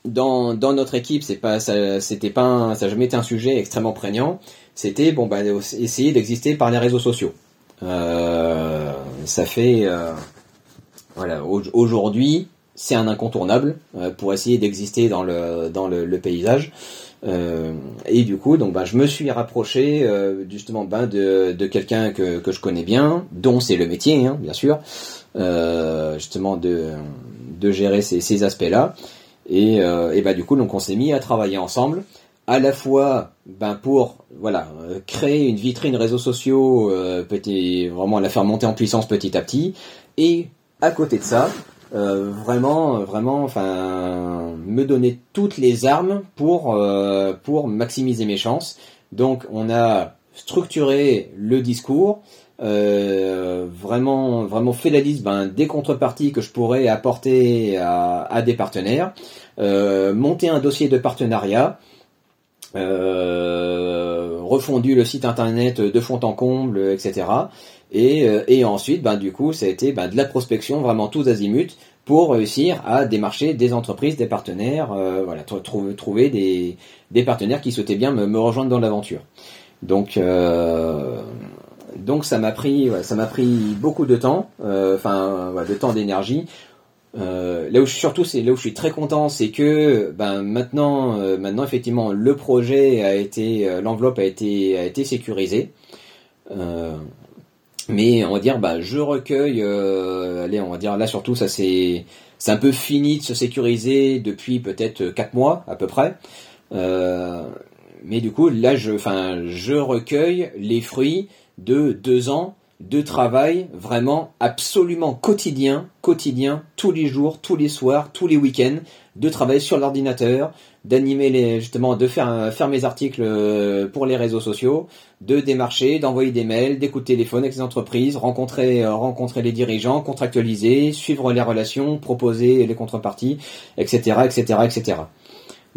dans, dans notre équipe, c'est pas, ça, c'était pas, ça n'a jamais été un sujet extrêmement prégnant. C'était bon, bah, essayer d'exister par les réseaux sociaux. Euh, ça fait, euh, voilà, aujourd'hui, c'est un incontournable euh, pour essayer d'exister dans le dans le, paysage. Euh, et du coup, donc, bah, je me suis rapproché euh, justement bah, de, de quelqu'un que, que je connais bien, dont c'est le métier, hein, bien sûr, justement de de gérer ces, ces aspects-là. Et, euh, bah du coup donc on s'est mis à travailler ensemble, à la fois ben pour voilà euh, créer une vitrine réseaux sociaux, euh, petit, vraiment la faire monter en puissance petit à petit, et à côté de ça euh, vraiment vraiment enfin me donner toutes les armes pour euh, pour maximiser mes chances. Donc on a structuré le discours, euh, vraiment vraiment fait la liste ben, des contreparties que je pourrais apporter à, des partenaires, euh, monter un dossier de partenariat, euh, refondu le site internet de fond en comble, etc. Et, euh, et ensuite, ben, du coup, ça a été ben, de la prospection vraiment tous azimuts pour réussir à démarcher des entreprises, des partenaires, voilà, trouver, des, partenaires qui souhaitaient bien me, rejoindre dans l'aventure. Donc, donc ça m'a pris, ça m'a pris beaucoup de temps, euh, enfin de temps d'énergie. Euh, là où je suis surtout, c'est là où je suis très content, c'est que ben maintenant, euh, maintenant effectivement, le projet a été, l'enveloppe a été, a été sécurisée. mais on va dire, bah, je recueille, allez, on va dire là surtout, ça c'est, c'est un peu fini de se sécuriser depuis peut-être 4 mois à peu près. Mais du coup, là, je, enfin, je recueille les fruits de deux ans de travail vraiment absolument quotidien, quotidien, tous les jours, tous les soirs, tous les week-ends, de travailler sur l'ordinateur, d'animer les, justement, de faire, faire mes articles euh, pour les réseaux sociaux, de démarcher, d'envoyer des mails, des coups de téléphone avec les entreprises, rencontrer, euh, rencontrer les dirigeants, contractualiser, suivre les relations, proposer les contreparties, etc., etc., etc.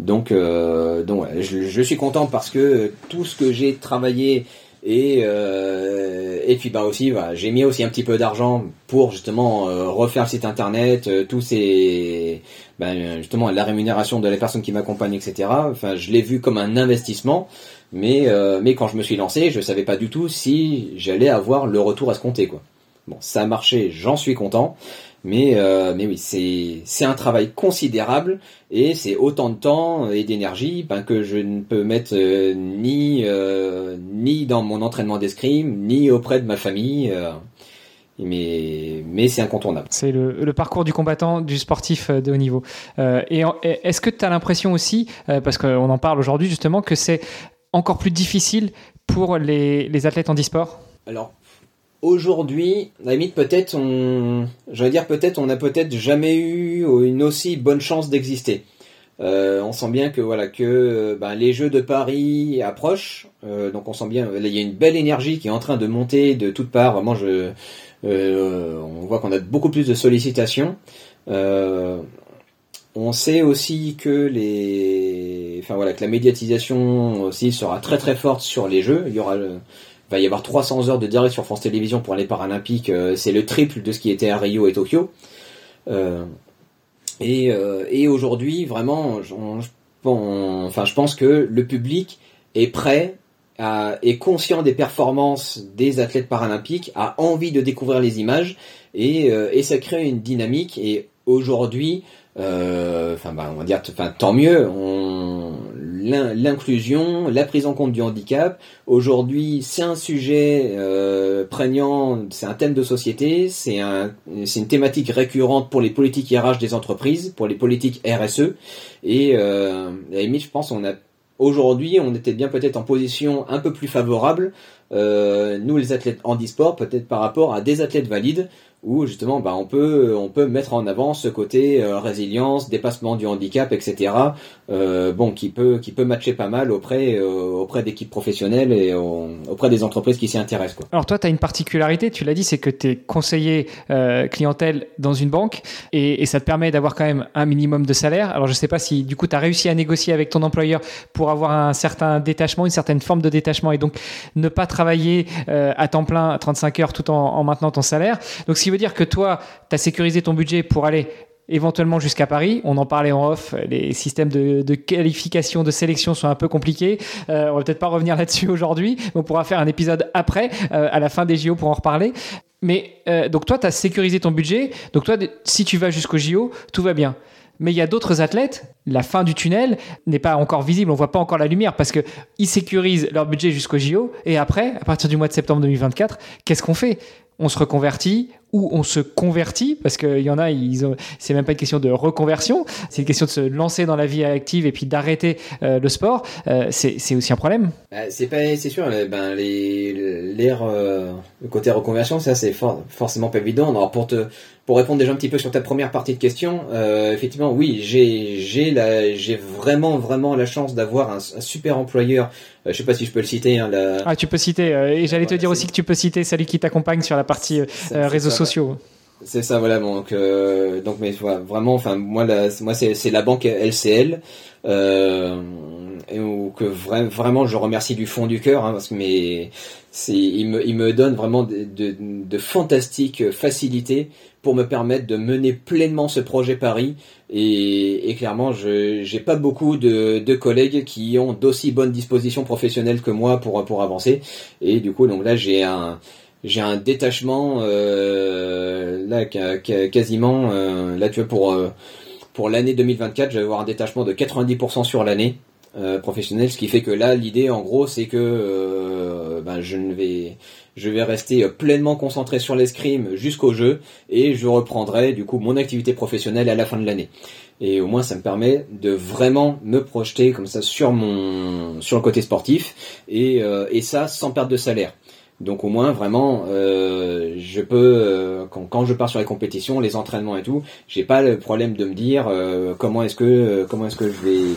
Donc, euh, donc je, suis content parce que tout ce que j'ai travaillé Et euh, et puis bah aussi, voilà, j'ai mis aussi un petit peu d'argent pour justement euh, refaire le site internet, euh, tous ces ben, justement la rémunération de la personne qui m'accompagne, etc. Enfin, je l'ai vu comme un investissement. Mais, mais quand je me suis lancé, je savais pas du tout si j'allais avoir le retour à ce compter, quoi. Bon, ça a marché, j'en suis content. Mais, euh, mais oui, c'est, un travail considérable et c'est autant de temps et d'énergie ben, que je ne peux mettre euh, ni, euh, ni dans mon entraînement d'escrime, ni auprès de ma famille. Mais, mais c'est incontournable. C'est le, le, parcours du combattant, du sportif de haut niveau. et est-ce que tu as l'impression aussi, parce qu'on en parle aujourd'hui justement, que c'est encore plus difficile pour les, les athlètes en e-sport? Alors, aujourd'hui, la limite, peut-être on, j'allais dire peut-être on n'a peut-être jamais eu une aussi bonne chance d'exister. Euh, on sent bien que voilà que ben, les Jeux de Paris approchent, euh, donc on sent bien il y a une belle énergie qui est en train de monter de toutes parts. Vraiment, je, euh, on voit qu'on a beaucoup plus de sollicitations. on sait aussi que les, enfin voilà, que la médiatisation aussi sera très très forte sur les Jeux. Il y aura va y avoir 300 heures de direct sur France Télévisions pour les Paralympiques. Euh, c'est le triple de ce qui était à Rio et Tokyo. Euh, euh, et, aujourd'hui, vraiment, enfin, je pense que le public est prêt, est conscient des performances des athlètes paralympiques, a envie de découvrir les images, et, ça crée une dynamique. Et aujourd'hui, enfin, bah, on va dire, tant mieux. L'inclusion, la prise en compte du handicap. Aujourd'hui, c'est un sujet euh, prégnant, c'est un thème de société, c'est un, une thématique récurrente pour les politiques RH des entreprises, pour les politiques RSE. Et euh, je pense, on a aujourd'hui, on était bien peut-être en position un peu plus favorable, euh, nous les athlètes handisport, peut-être par rapport à des athlètes valides, où justement bah, on peut on peut mettre en avant ce côté euh, résilience, dépassement du handicap, etc. Euh, bon qui peut qui peut matcher pas mal auprès euh, auprès d'équipes professionnelles et auprès des entreprises qui s'y intéressent. Quoi. Alors toi tu as une particularité, tu l'as dit, c'est que tu es conseiller clientèle dans une banque et, et ça te permet d'avoir quand même un minimum de salaire. Alors je sais pas si du coup tu as réussi à négocier avec ton employeur pour avoir un certain détachement, une certaine forme de détachement et donc ne pas travailler à temps plein 35 heures tout en, en maintenant ton salaire. Donc si veut dire que toi, tu as sécurisé ton budget pour aller éventuellement jusqu'à Paris. On en parlait en off, les systèmes de, qualification, de sélection sont un peu compliqués. Euh, on va peut-être pas revenir là-dessus aujourd'hui, on pourra faire un épisode après, euh, à la fin des JO pour en reparler. Mais euh, donc toi, tu as sécurisé ton budget. Donc toi, si tu vas jusqu'au JO, tout va bien. Mais il y a d'autres athlètes, la fin du tunnel n'est pas encore visible, on voit pas encore la lumière parce qu'ils sécurisent leur budget jusqu'au JO et après, à partir du mois de septembre 2024, qu'est-ce qu'on fait? On se reconvertit ou on se convertit parce qu'il y en a, ils ont, c'est même pas une question de reconversion, c'est une question de se lancer dans la vie active et puis d'arrêter euh, le sport. Euh, c'est, aussi un problème. Bah, c'est pas, c'est sûr. Ben les, l'air, euh, le côté reconversion, ça c'est forcément pas évident. Alors pour te, pour répondre déjà un petit peu sur ta première partie de question, effectivement, oui, j'ai, j'ai la, j'ai vraiment vraiment la chance d'avoir un, un super employeur euh, je sais pas si je peux le citer. Hein, Ah, tu peux citer. Euh, et j'allais te dire aussi que tu peux citer celui qui t'accompagne sur la partie euh, réseaux sociaux. C'est ça, voilà. Donc, donc, mais vraiment, enfin, moi, moi, c'est la banque LCL. Euh, et que vraiment je remercie du fond du cœur hein, parce que c'est il me me donne vraiment de fantastiques facilités pour me permettre de mener pleinement ce projet Paris. Et, et clairement, je j'ai pas beaucoup de, de collègues qui ont d'aussi bonnes dispositions professionnelles que moi pour pour avancer. Et du coup, donc là, j'ai un j'ai un détachement euh, là quasiment euh, là tu vois pour euh, pour l'année 2024, je vais avoir un détachement de 90% sur l'année. Euh, professionnelle, ce qui fait que là l'idée en gros c'est que euh, ben, je ne vais je vais rester pleinement concentré sur l'escrime jusqu'au jeu et je reprendrai du coup mon activité professionnelle à la fin de l'année. Et au moins ça me permet de vraiment me projeter comme ça sur mon sur le côté sportif et, et ça sans perte de salaire. Donc au moins vraiment, euh, je peux euh, quand, quand, je pars sur les compétitions, les entraînements et tout, j'ai pas le problème de me dire euh, comment est-ce que comment est-ce que je vais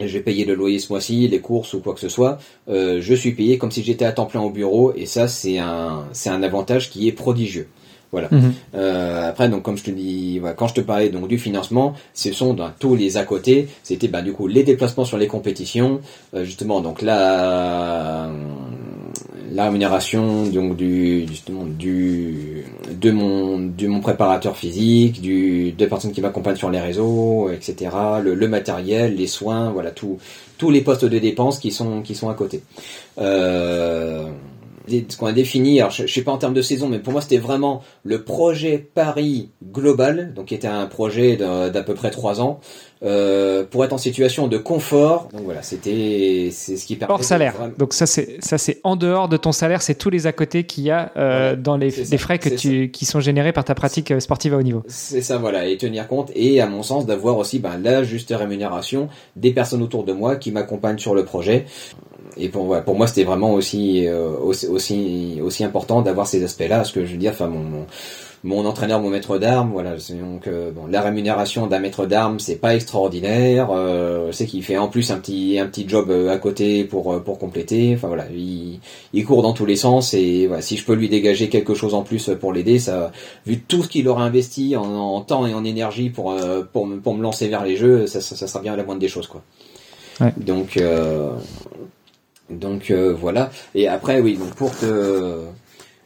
je vais payer le loyer ce mois-ci, les courses ou quoi que ce soit, euh, je suis payé comme si j'étais à temps plein au bureau et ça c'est un c'est un avantage qui est prodigieux. Voilà. Mhm. Euh, après donc comme je te dis, voilà, quand je te parlais donc du financement, ce sont dans tous les à côté. C'était bah du coup les déplacements sur les compétitions, euh, justement donc là la rémunération donc du justement du de mon de mon préparateur physique, du de personnes qui m'accompagnent sur les réseaux, etc. Le, le, matériel, les soins, voilà tout tous les postes de dépenses qui sont qui sont à côté. Euh, ce qu'on a défini, alors je, ne sais pas en termes de saison, mais pour moi c'était vraiment le projet Paris global, donc qui était un projet d'à peu près trois ans, euh, pour être en situation de confort. Donc voilà, c'était c'est ce qui permet. Hors salaire. Donc ça c'est ça c'est en dehors de ton salaire, c'est tous les à côté qu'il y a euh, dans les, frais que tu qui sont générés par ta pratique euh, sportive à haut niveau. C'est ça voilà et tenir compte et à mon sens d'avoir aussi ben, la juste rémunération des personnes autour de moi qui m'accompagnent sur le projet et pour, pour moi, c'était vraiment aussi, euh, aussi, aussi, aussi important d'avoir ces aspects-là, parce que je veux dire, enfin, mon, mon, entraîneur, mon maître d'armes, voilà, donc euh, bon, la rémunération d'un maître d'armes, c'est pas extraordinaire. Euh, sais qu'il fait en plus un petit, un petit job à côté pour, pour compléter. Enfin voilà, il, il court dans tous les sens et voilà, si je peux lui dégager quelque chose en plus pour l'aider, ça, vu tout ce qu'il aura investi en, en, temps et en énergie pour, pour, pour me lancer vers les jeux, ça, ça, sera bien la moindre des choses, quoi. Ouais. Donc, euh, donc euh, voilà. Et après, oui, donc pour te,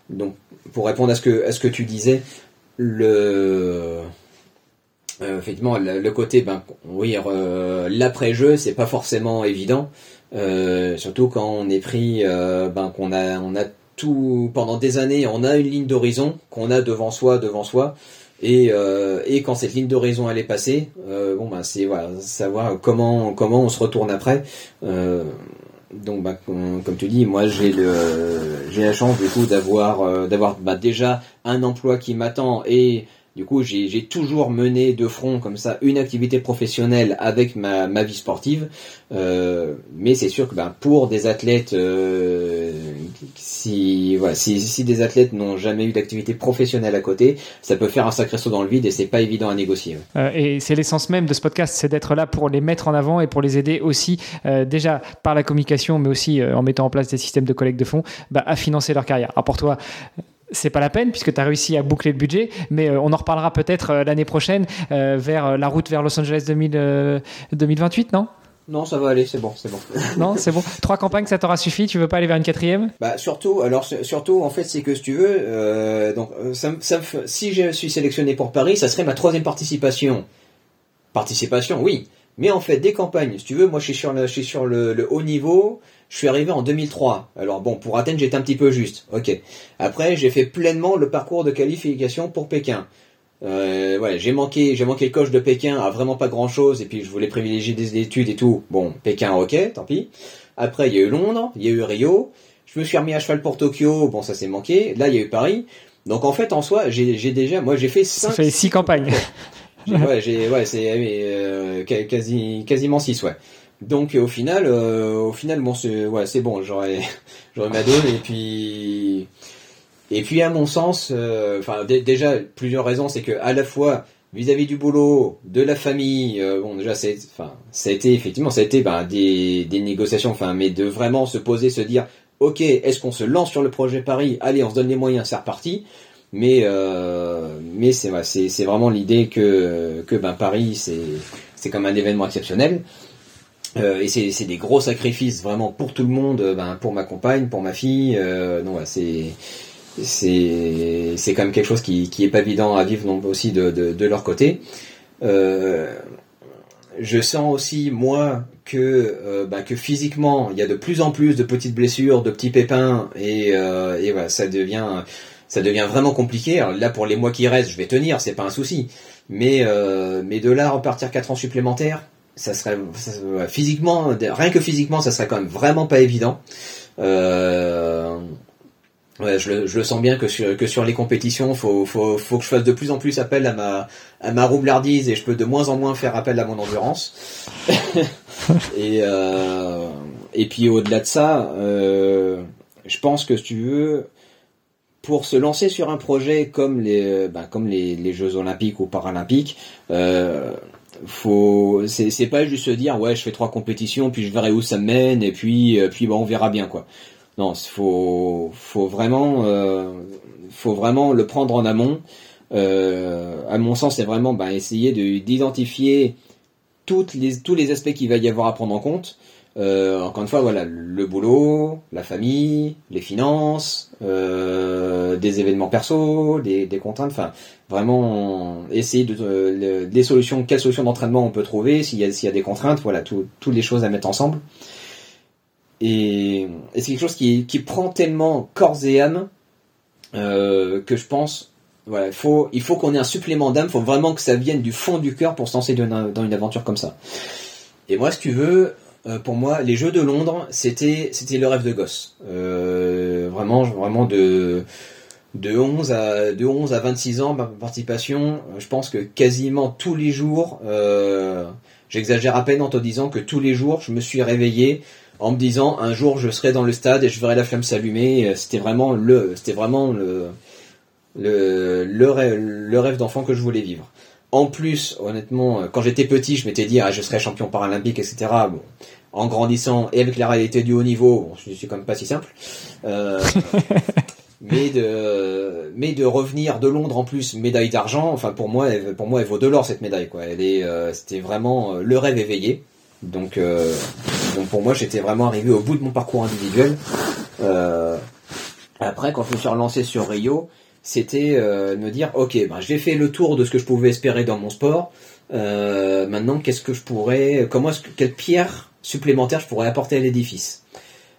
donc pour répondre à ce que tu disais, le euh, effectivement le, côté, ben euh, l'après-jeu, c'est pas forcément évident, surtout quand on est pris, ben qu'on a on a tout pendant des années, on a une ligne d'horizon qu'on a devant soi, devant soi. Et, quand cette ligne d'horizon elle est passée, bon ben c'est savoir comment on se retourne après donc, bah, comme tu dis, moi j'ai le, j'ai la chance du coup d'avoir, euh, d'avoir bah, déjà un emploi qui m'attend et du coup, j'ai toujours mené de front comme ça une activité professionnelle avec ma, ma vie sportive. Euh, mais c'est sûr que ben, pour des athlètes, euh, si, voilà, si, si des athlètes n'ont jamais eu d'activité professionnelle à côté, ça peut faire un sacré saut dans le vide et c'est pas évident à négocier. Euh, et c'est l'essence même de ce podcast, c'est d'être là pour les mettre en avant et pour les aider aussi, euh, déjà par la communication, mais aussi euh, en mettant en place des systèmes de collecte de fonds, bah, à financer leur carrière. Alors pour toi, c'est pas la peine puisque tu as réussi à boucler le budget, mais euh, on en reparlera peut-être euh, l'année prochaine euh, vers la route vers Los Angeles 2028, non? Non, ça va aller, c'est bon, c'est bon. non, c'est bon. Trois campagnes, ça t'aura suffi? Tu veux pas aller vers une quatrième? Bah surtout, alors surtout, en fait, c'est que si tu veux, donc ça, ça, si je suis sélectionné pour Paris, ça serait ma troisième participation. Participation, oui. Mais en fait, des campagnes, si tu veux, moi je suis sur le, je suis sur le haut niveau. Je suis arrivé en 2003. Alors bon, pour Athènes, j'étais un petit peu juste. Ok. Après, j'ai fait pleinement le parcours de qualification pour Pékin. Euh, ouais, j'ai manqué, j'ai manqué le coche de Pékin à vraiment pas grand chose, et puis je voulais privilégier des études et tout. Bon, Pékin, ok, tant pis. Après, il y a eu Londres, il y a eu Rio. Je me suis remis à cheval pour Tokyo. Bon, ça s'est manqué. Là, il y a eu Paris. Donc en fait, en soi, j'ai déjà, moi, j'ai fait cinq. Ça fait six campagnes. ouais, j'ai, ouais, c'est euh, quasi, quasiment six, ouais. Donc au final, euh, au final, bon, c'est bon. J'aurais, j'aurais ma dose et puis, et puis à mon sens, euh, enfin déjà plusieurs raisons, c'est que à la fois vis-à-vis du boulot, de la famille, euh, bon déjà c'est, enfin ça a été effectivement ça a été ben, des, des négociations, enfin mais de vraiment se poser, se dire, ok, est-ce qu'on se lance sur le projet Paris? Allez, on se donne les moyens, c'est reparti. Mais mais c'est c'est c'est vraiment l'idée que que ben Paris c'est c'est comme un événement exceptionnel. Euh, et c'est des gros sacrifices vraiment pour tout le monde, euh, ben, pour ma compagne, pour ma fille. Euh, c'est c'est c'est quand même quelque chose qui qui est pas évident à vivre non aussi de de, de leur côté. Euh, je sens aussi moi que euh, ben, que physiquement il y a de plus en plus de petites blessures, de petits pépins et et voilà ça devient ça devient vraiment compliqué. Alors là pour les mois qui restent, je vais tenir, c'est pas un souci. Mais mais de là repartir quatre ans supplémentaires ça serait physiquement, rien que physiquement, ça serait quand même vraiment pas évident. Euh, ouais, je, le, je, le, sens bien que sur, que sur les compétitions, faut, faut, faut que je fasse de plus en plus appel à ma, à ma roublardise et je peux de moins en moins faire appel à mon endurance. et, euh, et puis au-delà de ça, euh, je pense que si tu veux, pour se lancer sur un projet comme les, ben, comme les, les Jeux Olympiques ou Paralympiques, euh, faut c'est pas juste se dire ouais je fais trois compétitions puis je verrai où ça mène et puis euh, puis bah on verra bien quoi. Non faut faut vraiment euh, faut vraiment le prendre en amont. Euh, à mon sens c'est vraiment bah, essayer d'identifier toutes les tous les aspects qu'il va y avoir à prendre en compte Euh, encore une fois, voilà, le boulot, la famille, les finances, euh, des événements perso, des, des contraintes, enfin, vraiment essayer de, euh, des solutions, quelles solutions d'entraînement on peut trouver, s'il y a, s'il y a des contraintes, voilà, tout- toutes les choses à mettre ensemble. Et, et c'est quelque chose qui, qui prend tellement corps et âme euh, que je pense, voilà, il faut, il faut qu'on ait un supplément d'âme, faut vraiment que ça vienne du fond du cœur pour se lancer dans, dans une aventure comme ça. Et moi, si tu veux, euh, pour moi, les Jeux de Londres, c'était, c'était le rêve de gosse. Euh, vraiment, vraiment de, de 11 à, de 11 à 26 ans, ma participation, euh, je pense que quasiment tous les jours, euh, j'exagère à peine en te disant que tous les jours, je me suis réveillé en me disant un jour je serai dans le stade et je verrai la flamme s'allumer. C'était vraiment le, c'était vraiment le, le, le rêve, le rêve d'enfant que je voulais vivre. En plus, honnêtement, euh, quand j'étais petit, je m'étais dit ah, je serai champion paralympique, etc. Bon, en grandissant et avec la réalité du haut niveau, bon, je suis quand même pas si simple. Euh, mais de mais de revenir de Londres en plus médaille d'argent enfin pour moi elle, pour moi elle vaut de l'or cette médaille quoi elle est euh, c'était vraiment le rêve éveillé donc euh, donc pour moi j'étais vraiment arrivé au bout de mon parcours individuel après quand je me suis relancé sur Rio c'était euh, me dire ok ben j'ai fait le tour de ce que je pouvais espérer dans mon sport Euh, maintenant qu'est-ce que je pourrais comment est-ce que quelle pierre supplémentaire je pourrais apporter à l'édifice?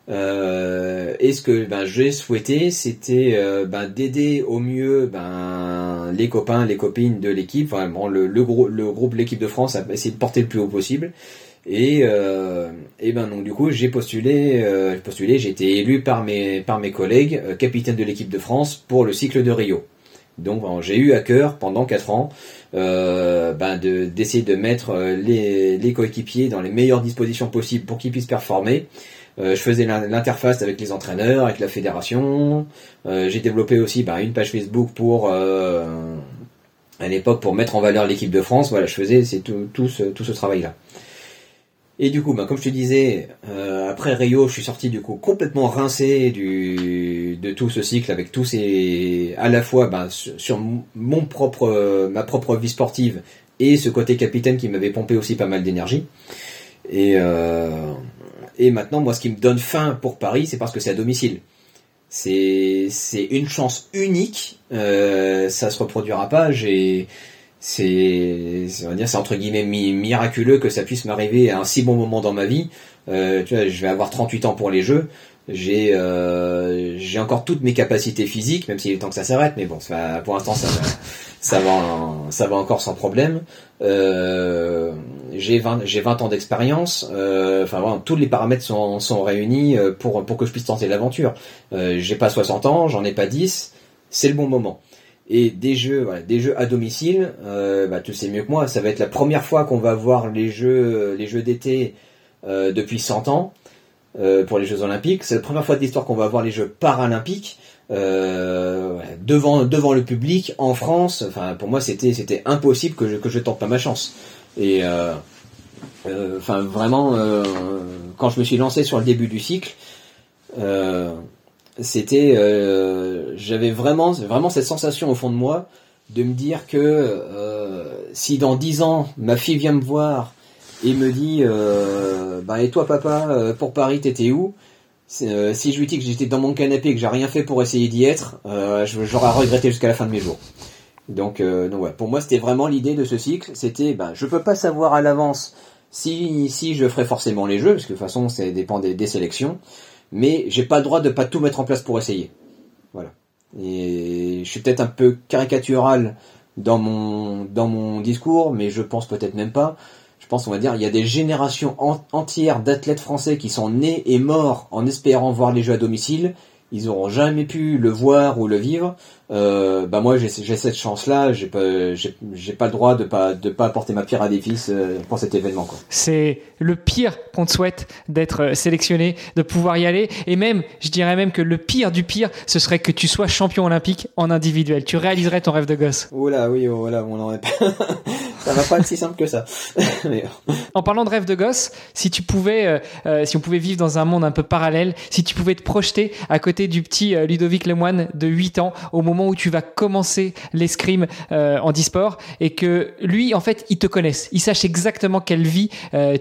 Euh, et ce que ben, j'ai souhaité, c'était euh, ben, d'aider au mieux ben, les copains, les copines de l'équipe, enfin, le, le, groupe, l'équipe de France, à essayer de porter le plus haut possible. Et, euh, ben donc du coup j'ai postulé, euh, postulé, j'ai été élu par mes par mes collègues euh, capitaine de l'équipe de France pour le cycle de Rio. Donc bon, j'ai eu à cœur pendant quatre ans euh, ben, de d'essayer de mettre euh, les, les coéquipiers dans les meilleures dispositions possibles pour qu'ils puissent performer. Je faisais l'in- l'interface avec les entraîneurs, avec la fédération. J'ai développé aussi ben, une page Facebook pour à l'époque pour mettre en valeur l'équipe de France. Voilà, je faisais tout, tout ce, tout ce travail-là. Et du coup, ben, comme je te disais, euh, après Rio, je suis sorti du coup complètement rincé du, de tout ce cycle avec tous ces, à la fois ben, sur, mon propre, ma propre vie sportive et ce côté capitaine qui m'avait pompé aussi pas mal d'énergie. Et, euh, et maintenant, moi, ce qui me donne faim pour Paris, c'est parce que c'est à domicile. C'est c'est une chance unique. Euh, ça se reproduira pas. J'ai c'est on va dire c'est entre guillemets mi- miraculeux que ça puisse m'arriver à un si bon moment dans ma vie. Euh, tu vois, je vais avoir 38 ans pour les Jeux. J'ai euh, j'ai encore toutes mes capacités physiques, même s'il est temps que ça s'arrête. Mais bon, ça, pour l'instant, ça va, ça va ça va encore sans problème. Euh, j'ai 20 j'ai 20 ans d'expérience. Euh, Enfin voilà, tous les paramètres sont sont réunis euh, pour pour que je puisse tenter l'aventure. Euh, j'ai pas 60 ans, j'en ai pas 10. C'est le bon moment. Et des jeux, des jeux à domicile, euh, bah, tu sais mieux que moi, ça va être la première fois qu'on va voir les jeux, les jeux d'été euh, depuis 100 ans euh, pour les Jeux Olympiques. C'est la première fois de l'histoire qu'on va voir les Jeux Paralympiques euh, devant devant le public en France. Enfin, pour moi, c'était impossible que je que je tente pas ma chance. Et enfin, vraiment, quand je me suis lancé sur le début du cycle. C'était euh, j'avais vraiment vraiment cette sensation au fond de moi de me dire que euh, si dans dix ans ma fille vient me voir et me dit euh, bah et toi papa euh, pour Paris t'étais où? Euh, si je lui dis que j'étais dans mon canapé et que j'ai rien fait pour essayer d'y être euh, j'aurais regretté jusqu'à la fin de mes jours. Donc, donc ouais, pour moi c'était vraiment l'idée de ce cycle. C'était bah je peux pas savoir à l'avance si si je ferai forcément les jeux parce que de toute façon ça dépend des, des sélections mais j'ai pas le droit de pas tout mettre en place pour essayer. Voilà. Et je suis peut-être un peu caricatural dans mon dans mon discours, mais je pense peut-être même pas. Je pense, on va dire, il y a des générations en- entières d'athlètes français qui sont nés et morts en espérant voir les jeux à domicile. Ils auront jamais pu le voir ou le vivre. Euh, bah moi, j'ai j'ai cette chance-là. J'ai pas j'ai j'ai pas le droit de pas de pas apporter ma pierre à l'édifice euh, pour cet événement. Quoi. C'est le pire qu'on te souhaite d'être euh, sélectionné, de pouvoir y aller. Et même, je dirais même que le pire du pire, ce serait que tu sois champion olympique en individuel. Tu réaliserais ton rêve de gosse. Oh là, oui, oh là, on en est pas. ça va pas être si simple que ça. En parlant de rêve de gosse, si tu pouvais, euh, euh, si on pouvait vivre dans un monde un peu parallèle, si tu pouvais te projeter à côté du petit euh, Ludovic Lemoine de 8 ans, au moment où tu vas commencer l'escrime en disport, et que lui, en fait, il te connaisse, il sache exactement quelle vie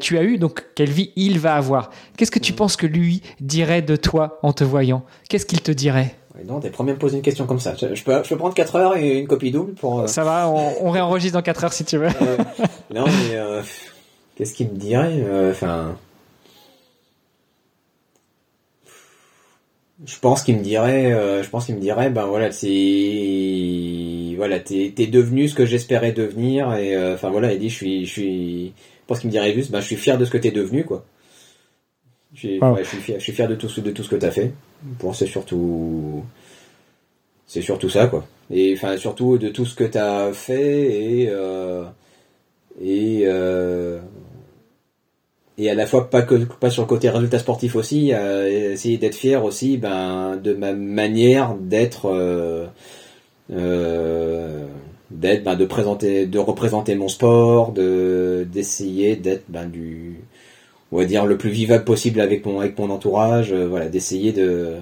tu as eu, donc quelle vie il va avoir. Qu'est-ce que tu mm. penses que lui dirait de toi en te voyant? Qu'est-ce qu'il te dirait? Non, t'es premier à me poser une question comme ça. Je, peux, je peux prendre 4 heures et une copie double pour. Euh, ça va, on, réenregistre dans 4 heures si tu veux. non, mais euh, qu'est-ce qu'il me dirait euh, Enfin. je pense qu'il me dirait, je pense qu'il me dirait, ben voilà, c'est, voilà, t'es, t'es devenu ce que j'espérais devenir, et enfin voilà, il dit, je suis, je suis, je pense qu'il me dirait juste, ben je suis fier de ce que t'es devenu, quoi. Je suis, fier, je suis fier de tout, de tout ce que t'as fait. Pour c'est surtout c'est surtout ça quoi. Et enfin surtout de tout ce que tu as fait et euh, et euh, et à la fois pas que pas sur le côté résultat sportif aussi, euh, essayer d'être fier aussi ben de ma manière d'être d'être ben, de présenter de représenter mon sport, de d'essayer d'être ben du on va dire le plus vivable possible avec mon avec mon entourage, euh, voilà, d'essayer de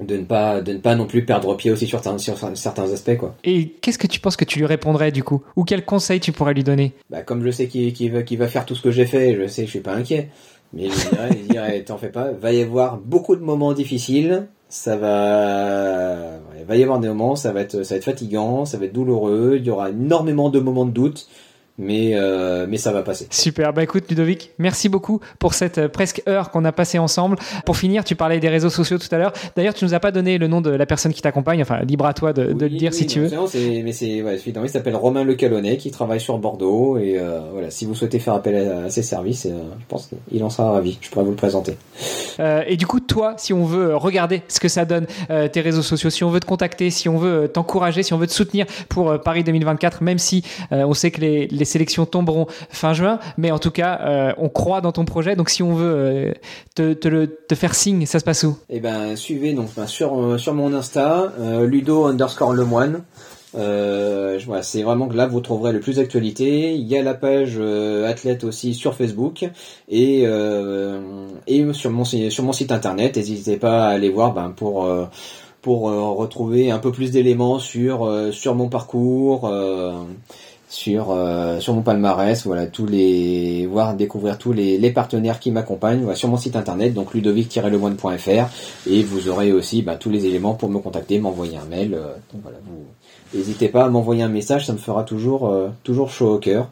de ne pas de ne pas non plus perdre pied aussi sur, sur certains aspects quoi. Et qu'est-ce que tu penses que tu lui répondrais du coup? Ou quel conseil tu pourrais lui donner? Bah comme je sais qu'il va va faire tout ce que j'ai fait, je sais, je suis pas inquiet. Mais je dirais, je dirais t'en fais pas, va y avoir beaucoup de moments difficiles, ça va il va y avoir des moments, ça va être ça va être fatigant, ça va être douloureux, il y aura énormément de moments de doute mais, euh, mais ça va passer. Super, bah écoute Ludovic, merci beaucoup pour cette euh, presque heure qu'on a passée ensemble. Pour finir, tu parlais des réseaux sociaux tout à l'heure. D'ailleurs, tu nous as pas donné le nom de la personne qui t'accompagne, enfin libre à toi de, le dire si tu veux. mais c'est, ouais, il s'appelle Romain Le Calonnet qui travaille sur Bordeaux et euh, voilà, si vous souhaitez faire appel à, ses services, je pense qu'il en sera ravi. Je pourrais vous le présenter. et du coup, toi, si on veut regarder ce que ça donne, tes réseaux sociaux, si on veut te contacter, si on veut t'encourager, si on veut te soutenir pour Paris 2024, même si on sait que les les sélections tomberont fin juin, mais en tout cas, euh, on croit dans ton projet. Donc, si on veut euh, te, faire signe, ça se passe où? Eh ben, suivez donc sur euh, sur mon Insta, Ludo underscore Lemoine. Euh, voilà, c'est vraiment que là vous trouverez le plus d'actualité. Il y a la page athlète aussi sur Facebook et sur mon site internet. N'hésitez pas à aller voir ben, pour retrouver un peu plus d'éléments sur mon parcours sur euh, sur mon palmarès, voilà tous les voir découvrir tous les, les partenaires qui m'accompagnent voilà, sur mon site internet donc ludovic-lemoine.fr et vous aurez aussi bah, tous les éléments pour me contacter, m'envoyer un mail. Euh, voilà, vous n'hésitez pas à m'envoyer un message, ça me fera toujours euh, toujours chaud au cœur.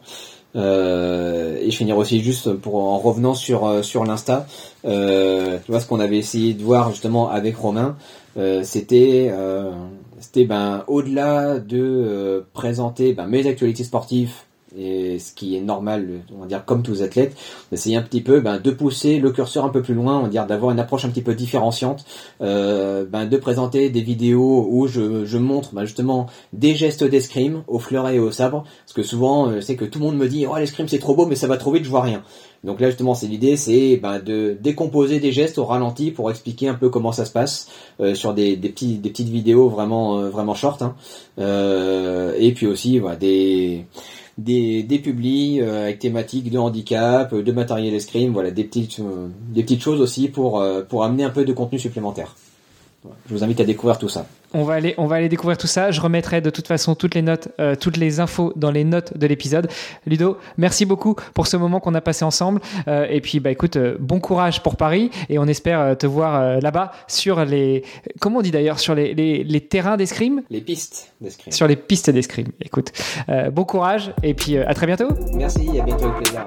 et je finirai aussi juste pour en revenant sur sur l'insta, tu vois ce qu'on avait essayé de voir justement avec Romain, c'était c'était ben au-delà de euh, présenter ben, mes actualités sportives et ce qui est normal, on va dire comme tous les athlètes, d'essayer un petit peu ben, de pousser le curseur un peu plus loin, on va dire d'avoir une approche un petit peu différenciante, euh, ben, de présenter des vidéos où je, je montre ben, justement des gestes d'escrime au fleuret et au sabre, parce que souvent euh, c'est que tout le monde me dit oh l'escrime c'est trop beau mais ça va trop vite je vois rien. Donc là justement c'est l'idée c'est ben, de décomposer des gestes au ralenti pour expliquer un peu comment ça se passe euh, sur des petites vidéos vraiment euh, vraiment short hein. euh, et puis aussi voilà, des des, des publis avec thématiques de handicap, de matériel escrime, voilà des petites des petites choses aussi pour pour amener un peu de contenu supplémentaire. Je vous invite à découvrir tout ça. On va aller, on va aller découvrir tout ça. Je remettrai de toute façon toutes les notes, euh, toutes les infos dans les notes de l'épisode. Ludo, merci beaucoup pour ce moment qu'on a passé ensemble. Euh, et puis, bah écoute, euh, bon courage pour Paris et on espère te voir là-bas sur les, comment on dit d'ailleurs, sur les, les, les terrains d'escrime? Les pistes d'escrime. Sur les pistes d'escrime. Écoute, bon courage et puis à très bientôt. Merci, à bientôt avec plaisir.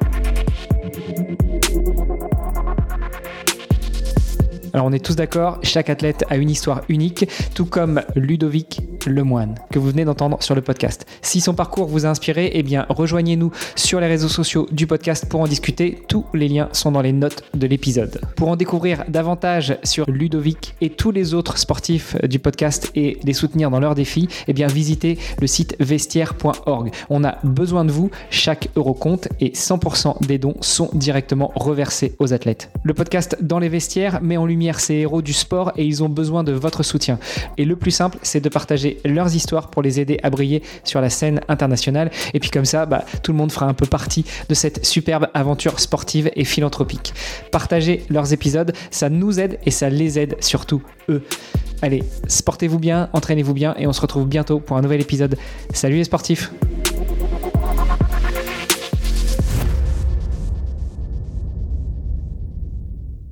Alors on est tous d'accord, chaque athlète a une histoire unique, tout comme Ludovic Lemoine, que vous venez d'entendre sur le podcast. Si son parcours vous a inspiré, eh bien rejoignez-nous sur les réseaux sociaux du podcast pour en discuter. Tous les liens sont dans les notes de l'épisode. Pour en découvrir davantage sur Ludovic et tous les autres sportifs du podcast et les soutenir dans leurs défis, eh bien visitez le site vestiaire.org. On a besoin de vous, chaque euro compte et 100% des dons sont directement reversés aux athlètes. Le podcast Dans les vestiaires met en lumière ces héros du sport et ils ont besoin de votre soutien. Et le plus simple, c'est de partager leurs histoires pour les aider à briller sur la scène internationale. Et puis comme ça, bah, tout le monde fera un peu partie de cette superbe aventure sportive et philanthropique. Partagez leurs épisodes, ça nous aide et ça les aide surtout eux. Allez, sportez-vous bien, entraînez-vous bien et on se retrouve bientôt pour un nouvel épisode. Salut les sportifs